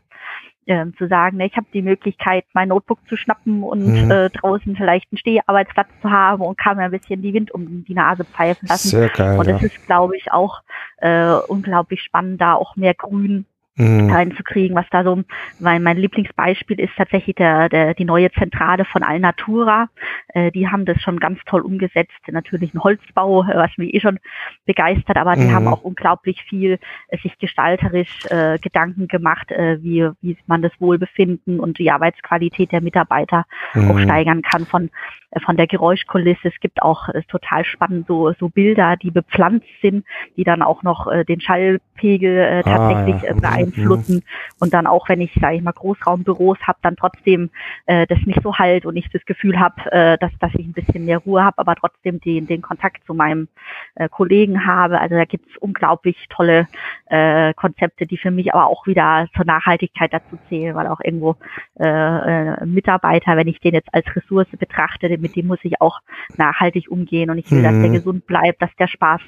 ähm, zu sagen, ne, ich habe die Möglichkeit, mein Notebook zu schnappen und mhm. äh, draußen vielleicht einen Steharbeitsplatz zu haben und kann mir ein bisschen die Wind um die Nase pfeifen lassen. Sehr geil, und es ja. ist, glaube ich, auch äh, unglaublich spannend, da auch mehr Grün. Reinzukriegen, was da so, weil mein Lieblingsbeispiel ist tatsächlich der, der, die neue Zentrale von Alnatura. Äh, die haben das schon ganz toll umgesetzt. Natürlich ein Holzbau, äh, was mich eh schon begeistert, aber die mhm. haben auch unglaublich viel äh, sich gestalterisch äh, Gedanken gemacht, äh, wie, wie man das Wohlbefinden und die Arbeitsqualität der Mitarbeiter mhm. auch steigern kann von äh, von der Geräuschkulisse. Es gibt auch äh, total spannend so, so Bilder, die bepflanzt sind, die dann auch noch äh, den Schallpegel äh, tatsächlich ah, ja. Beeinflussen. Mhm. Und dann auch, wenn ich, sage ich mal, Großraumbüros habe, dann trotzdem äh, das nicht so halt und ich das Gefühl habe, äh, dass, dass ich ein bisschen mehr Ruhe habe, aber trotzdem den, den Kontakt zu meinem äh, Kollegen habe. Also da gibt's unglaublich tolle äh, Konzepte, die für mich aber auch wieder zur Nachhaltigkeit dazu zählen, weil auch irgendwo äh, äh, Mitarbeiter, wenn ich den jetzt als Ressource betrachte, mit dem muss ich auch nachhaltig umgehen und ich will, mhm. dass der mhm. gesund bleibt, dass der Spaß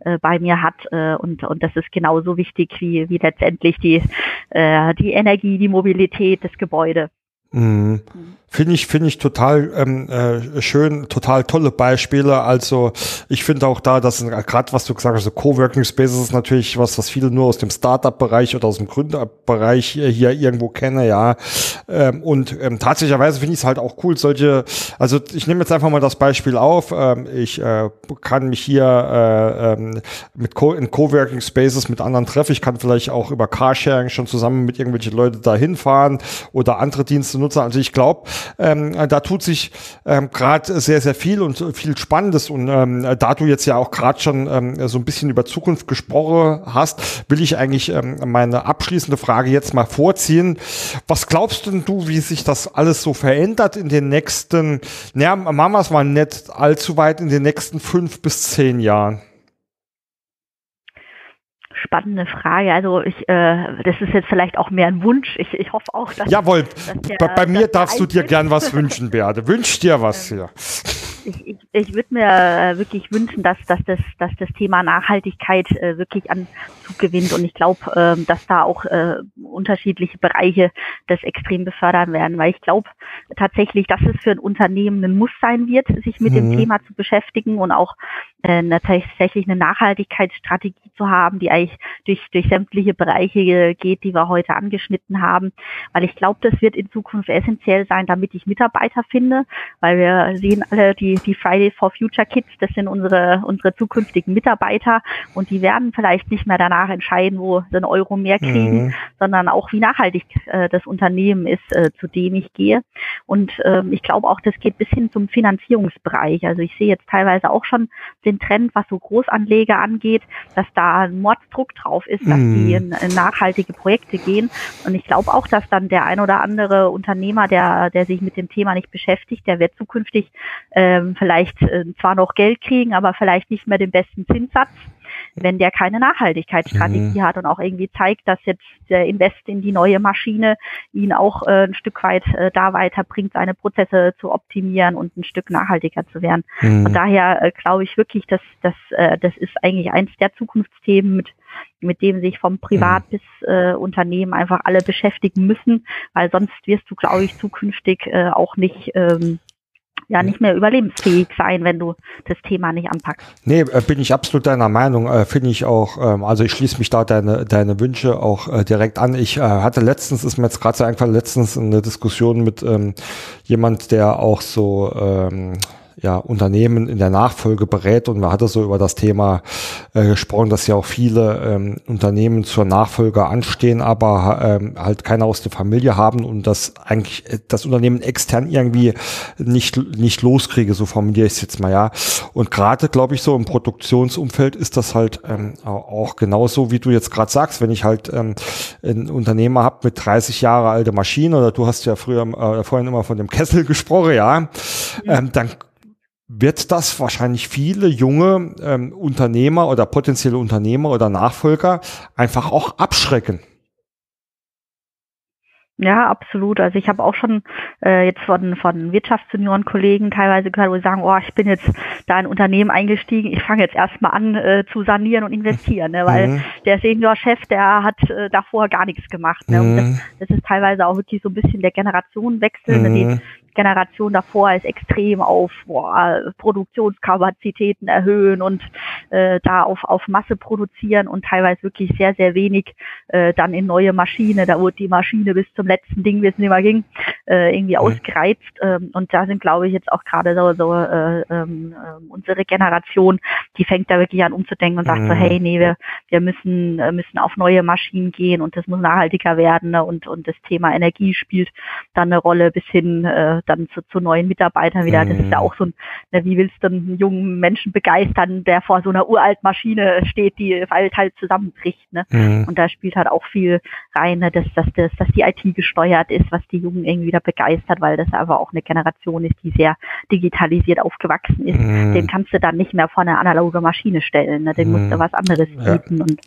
äh, bei mir hat äh, und und das ist genauso wichtig wie wie letztendlich die äh, die Energie, die Mobilität, das Gebäude. Mhm. Finde ich, finde ich total ähm, äh, schön, total tolle Beispiele. Also ich finde auch da, dass gerade was du gesagt hast, so Coworking Spaces ist natürlich was, was viele nur aus dem Startup-Bereich oder aus dem Gründerbereich hier irgendwo kennen, ja. Ähm, und ähm, tatsächlicherweise finde ich es halt auch cool, solche, also ich nehme jetzt einfach mal das Beispiel auf. Ähm, ich äh, kann mich hier äh, ähm, mit Co in Coworking Spaces mit anderen treffen. Ich kann vielleicht auch über Carsharing schon zusammen mit irgendwelchen Leuten dahin fahren oder andere Dienste nutzen. Also ich glaube, ähm, da tut sich ähm, gerade sehr, sehr viel und viel Spannendes. Und ähm, da du jetzt ja auch gerade schon ähm, so ein bisschen über Zukunft gesprochen hast, will ich eigentlich ähm, meine abschließende Frage jetzt mal vorziehen. Was glaubst denn du, wie sich das alles so verändert in den nächsten, naja, machen wir es mal nicht allzu weit, in den nächsten fünf bis zehn Jahren? Spannende Frage. Also ich, äh, das ist jetzt vielleicht auch mehr ein Wunsch. Ich, ich hoffe auch, dass. Jawohl, dass der, bei, bei mir darfst du dir gern was wünschen, Beate. Wünsch dir was ähm, hier ich, ich, ich würde mir äh, wirklich wünschen, dass, dass, das, dass das Thema Nachhaltigkeit äh, wirklich an Zug gewinnt. Und ich glaube, äh, dass da auch äh, unterschiedliche Bereiche das extrem befördern werden. Weil ich glaube tatsächlich, dass es für ein Unternehmen ein Muss sein wird, sich mit mhm. dem Thema zu beschäftigen und auch äh, tatsächlich eine Nachhaltigkeitsstrategie zu haben, die eigentlich durch, durch sämtliche Bereiche geht, die wir heute angeschnitten haben. Weil ich glaube, das wird in Zukunft essentiell sein, damit ich Mitarbeiter finde, weil wir sehen alle die die Friday for Future Kids, das sind unsere, unsere zukünftigen Mitarbeiter und die werden vielleicht nicht mehr danach entscheiden, wo sie einen Euro mehr kriegen, mhm. sondern auch wie nachhaltig äh, das Unternehmen ist, äh, zu dem ich gehe. Und ähm, ich glaube auch, das geht bis hin zum Finanzierungsbereich. Also ich sehe jetzt teilweise auch schon den Trend, was so Großanleger angeht, dass da ein Mordsdruck drauf ist, dass mhm. die in, in nachhaltige Projekte gehen. Und ich glaube auch, dass dann der ein oder andere Unternehmer, der, der sich mit dem Thema nicht beschäftigt, der wird zukünftig ähm, vielleicht äh, zwar noch Geld kriegen, aber vielleicht nicht mehr den besten Zinssatz, wenn der keine Nachhaltigkeitsstrategie mhm. hat und auch irgendwie zeigt, dass jetzt der Invest in die neue Maschine ihn auch äh, ein Stück weit äh, da weiterbringt, seine Prozesse zu optimieren und ein Stück nachhaltiger zu werden. Mhm. Von daher äh, glaube ich wirklich, dass, dass äh, das ist eigentlich eins der Zukunftsthemen, mit mit dem sich vom Privat mhm. bis äh, Unternehmen einfach alle beschäftigen müssen, weil sonst wirst du, glaube ich, zukünftig äh, auch nicht ähm, ja nicht mehr überlebensfähig sein, wenn du das Thema nicht anpackst. Nee, äh, bin ich absolut deiner Meinung. Äh, Finde ich auch, ähm, also ich schließe mich da deine, deine Wünsche auch äh, direkt an. Ich hatte letztens, ist mir jetzt gerade so einfach letztens eine Diskussion mit ähm, jemand, der auch so ähm, ja, Unternehmen in der Nachfolge berät und man hatte so über das Thema äh, gesprochen, dass ja auch viele ähm, Unternehmen zur Nachfolge anstehen, aber ähm, halt keiner aus der Familie haben und das eigentlich äh, das Unternehmen extern irgendwie nicht nicht loskriege, so formuliere ich es jetzt mal ja. Und gerade glaube ich so im Produktionsumfeld ist das halt ähm, auch genauso, wie du jetzt gerade sagst, wenn ich halt ähm, ein Unternehmer habe mit 30 Jahre alte Maschine oder du hast ja früher äh, vorhin immer von dem Kessel [laughs] gesprochen, ja, ja. Ähm, dann wird das wahrscheinlich viele junge ähm, Unternehmer oder potenzielle Unternehmer oder Nachfolger einfach auch abschrecken. Ja, absolut. Also ich habe auch schon äh, jetzt von, von Wirtschaftssenioren-Kollegen teilweise gehört, wo sie sagen, oh, ich bin jetzt da in ein Unternehmen eingestiegen, ich fange jetzt erstmal an äh, zu sanieren und investieren, ne? weil mhm. der Senior-Chef, der hat äh, davor gar nichts gemacht. Ne? Und das, mhm. das, ist teilweise auch wirklich so ein bisschen der Generationenwechsel. Ne? Mhm. Generation davor ist extrem auf boah, Produktionskapazitäten erhöhen und äh, da auf, auf Masse produzieren und teilweise wirklich sehr, sehr wenig äh, dann in neue Maschine. Da wurde die Maschine bis zum letzten Ding, wie es nicht mehr ging, äh, irgendwie mhm. ausgereizt. Ähm, und da sind, glaube ich, jetzt auch gerade so, so äh, äh, unsere Generation, die fängt da wirklich an umzudenken und sagt mhm. so, hey, nee, wir, wir müssen, äh, müssen auf neue Maschinen gehen und das muss nachhaltiger werden ne? und, und das Thema Energie spielt dann eine Rolle bis hin äh, dann zu, zu neuen Mitarbeitern wieder. Das ist ja mhm. auch so ein, ne, wie willst du einen jungen Menschen begeistern, der vor so einer uralt Maschine steht, die halt halt zusammenbricht. Ne? Mhm. Und da spielt halt auch viel rein, ne, dass, dass, dass, dass die IT gesteuert ist, was die Jungen irgendwie wieder begeistert, weil das aber auch eine Generation ist, die sehr digitalisiert aufgewachsen ist. Mhm. Den kannst du dann nicht mehr vor eine analoge Maschine stellen. Ne? Den mhm. musst du was anderes bieten. Ja. Und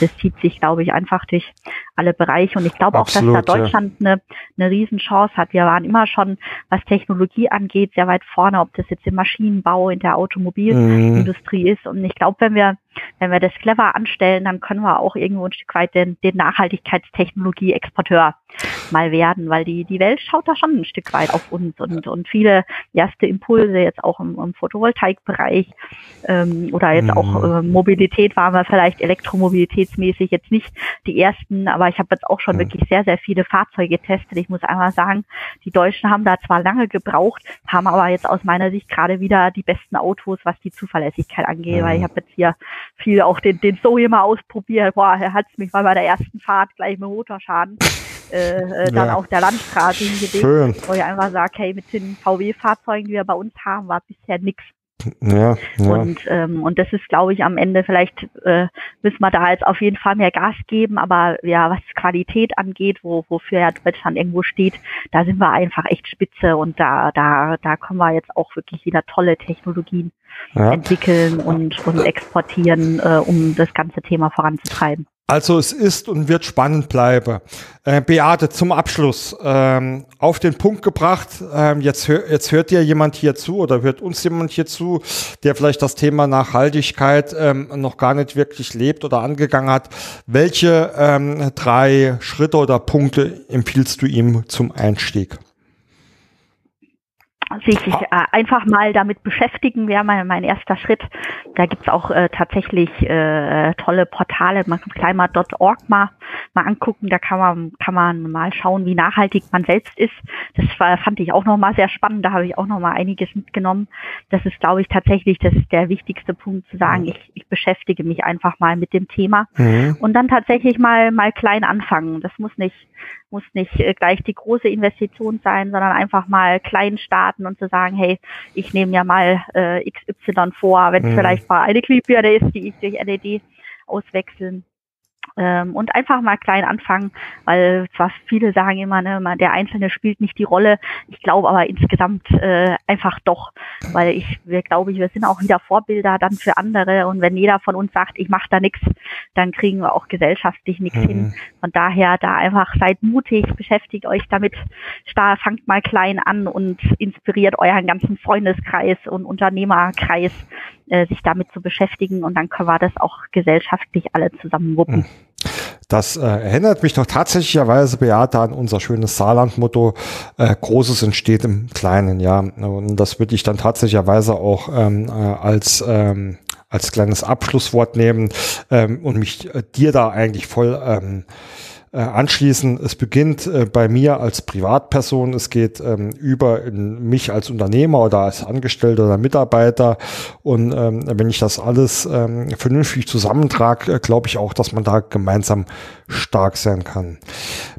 das zieht sich, glaube ich, einfach durch alle Bereiche. Und ich glaube auch, dass da Deutschland eine, eine Riesenchance hat. Wir waren immer schon was Technologie angeht, sehr weit vorne, ob das jetzt im Maschinenbau, in der Automobilindustrie mhm. ist. Und ich glaube, wenn wir wenn wir das clever anstellen, dann können wir auch irgendwo ein Stück weit den, den Nachhaltigkeitstechnologie-Exporteur mal werden, weil die, die Welt schaut da schon ein Stück weit auf uns und, und viele erste Impulse jetzt auch im, im Photovoltaikbereich ähm, oder jetzt mhm. auch äh, Mobilität waren wir vielleicht elektromobilitätsmäßig jetzt nicht die ersten, aber ich habe jetzt auch schon mhm. wirklich sehr, sehr viele Fahrzeuge getestet. Ich muss einmal sagen, die Deutschen haben da zwar lange gebraucht, haben aber jetzt aus meiner Sicht gerade wieder die besten Autos, was die Zuverlässigkeit angeht, mhm. weil ich habe jetzt hier viel auch den, den Zoe mal ausprobiert. Boah, er hat mich mal bei der ersten Fahrt gleich mit Motorschaden äh, äh, dann ja. auf der Landstraße hingelegt. Wo ich einfach sage, hey, mit den VW-Fahrzeugen, die wir bei uns haben, war bisher nichts. Ja, ja. Und, ähm, und das ist, glaube ich, am Ende vielleicht äh, müssen wir da jetzt auf jeden Fall mehr Gas geben, aber ja, was Qualität angeht, wo, wofür ja Deutschland irgendwo steht, da sind wir einfach echt spitze und da, da, da können wir jetzt auch wirklich wieder tolle Technologien ja. entwickeln und, und exportieren, äh, um das ganze Thema voranzutreiben. Also es ist und wird spannend bleiben. Äh, Beate, zum Abschluss ähm, auf den Punkt gebracht. Ähm, jetzt, hör, jetzt hört dir jemand hier zu oder hört uns jemand hier zu, der vielleicht das Thema Nachhaltigkeit ähm, noch gar nicht wirklich lebt oder angegangen hat. Welche ähm, drei Schritte oder Punkte empfiehlst du ihm zum Einstieg? Sich äh, einfach mal damit beschäftigen wäre mein, mein erster Schritt. Da gibt's auch äh, tatsächlich äh, tolle Portale. Man kann climate.org mal, mal angucken. Da kann man, kann man mal schauen, wie nachhaltig man selbst ist. Das war, fand ich auch nochmal sehr spannend. Da habe ich auch nochmal einiges mitgenommen. Das ist, glaube ich, tatsächlich das ist der wichtigste Punkt zu sagen. Ich, ich beschäftige mich einfach mal mit dem Thema mhm. und dann tatsächlich mal, mal klein anfangen. Das muss nicht muss nicht äh, gleich die große Investition sein, sondern einfach mal klein starten und zu sagen, hey, ich nehme ja mal äh, XY vor, wenn es mhm. vielleicht mal eine Glühbirne ist, die ich durch LED auswechseln ähm, und einfach mal klein anfangen, weil zwar viele sagen immer, ne, der Einzelne spielt nicht die Rolle. Ich glaube aber insgesamt äh, einfach doch, weil ich, wir glaube ich, wir sind auch wieder Vorbilder dann für andere und wenn jeder von uns sagt, ich mache da nichts, dann kriegen wir auch gesellschaftlich nichts mhm. hin. Von daher da einfach seid mutig, beschäftigt euch damit, da fangt mal klein an und inspiriert euren ganzen Freundeskreis und Unternehmerkreis, äh, sich damit zu beschäftigen und dann können wir das auch gesellschaftlich alle zusammen wuppen. Mhm. Das äh, erinnert mich doch tatsächlicherweise, Beate, an unser schönes Saarland-Motto, äh, Großes entsteht im Kleinen, ja. Und das würde ich dann tatsächlicherweise auch ähm, äh, als, ähm, als kleines Abschlusswort nehmen ähm, und mich äh, dir da eigentlich voll ähm, äh, anschließen. Es beginnt äh, bei mir als Privatperson, es geht ähm, über mich als Unternehmer oder als Angestellter oder Mitarbeiter. Und ähm, wenn ich das alles ähm, vernünftig zusammentrage, äh, glaube ich auch, dass man da gemeinsam stark sein kann.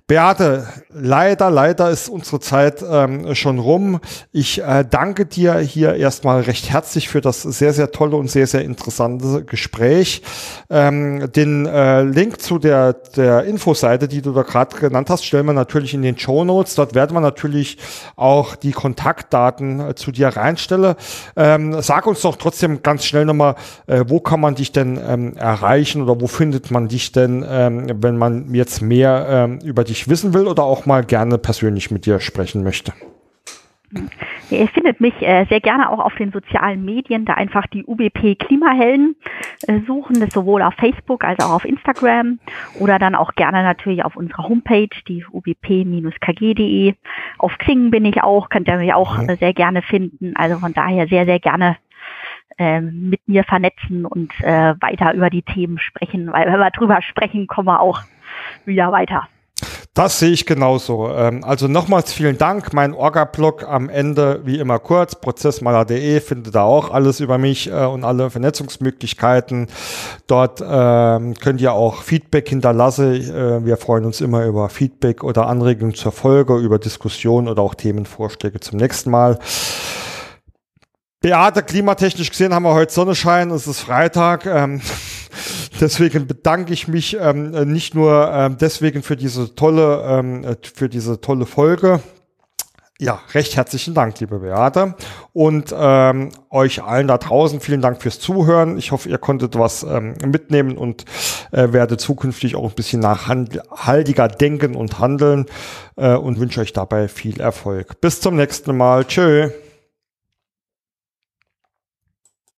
Beate, leider, leider ist unsere Zeit ähm, schon rum. Ich äh, danke dir hier erstmal recht herzlich für das sehr, sehr tolle und sehr, sehr interessante Gespräch. Ähm, den äh, Link zu der, der Infoseite, die du da gerade genannt hast, stellen wir natürlich in den Show Notes. Dort werden wir natürlich auch die Kontaktdaten äh, zu dir reinstellen. Ähm, sag uns doch trotzdem ganz schnell nochmal, äh, wo kann man dich denn ähm, erreichen oder wo findet man dich denn, ähm, wenn man jetzt mehr ähm, über dich ich wissen will oder auch mal gerne persönlich mit dir sprechen möchte. Ihr findet mich äh, sehr gerne auch auf den sozialen Medien, da einfach die UBP Klimahelden äh, suchen, das sowohl auf Facebook als auch auf Instagram oder dann auch gerne natürlich auf unserer Homepage, die ubp-kg.de. Auf Xing bin ich auch, könnt ihr mich auch mhm. äh, sehr gerne finden. Also von daher sehr, sehr gerne äh, mit mir vernetzen und äh, weiter über die Themen sprechen, weil wenn wir drüber sprechen, kommen wir auch wieder weiter. Das sehe ich genauso. Ähm, also nochmals vielen Dank. Mein Orga-Blog am Ende wie immer kurz, prozessmaler.de, findet da auch alles über mich äh, und alle Vernetzungsmöglichkeiten. Dort ähm, könnt ihr auch Feedback hinterlassen. Äh, wir freuen uns immer über Feedback oder Anregungen zur Folge, über Diskussionen oder auch Themenvorschläge zum nächsten Mal. Beate, klimatechnisch gesehen haben wir heute Sonnenschein, es ist Freitag. [laughs] Deswegen bedanke ich mich ähm, nicht nur ähm, deswegen für diese tolle, ähm, für diese tolle Folge. Ja, recht herzlichen Dank, liebe Beate. Und ähm, euch allen da draußen vielen Dank fürs Zuhören. Ich hoffe, ihr konntet was ähm, mitnehmen und äh, werdet zukünftig auch ein bisschen nachhaltiger denken und handeln äh, und wünsche euch dabei viel Erfolg. Bis zum nächsten Mal. Tschö.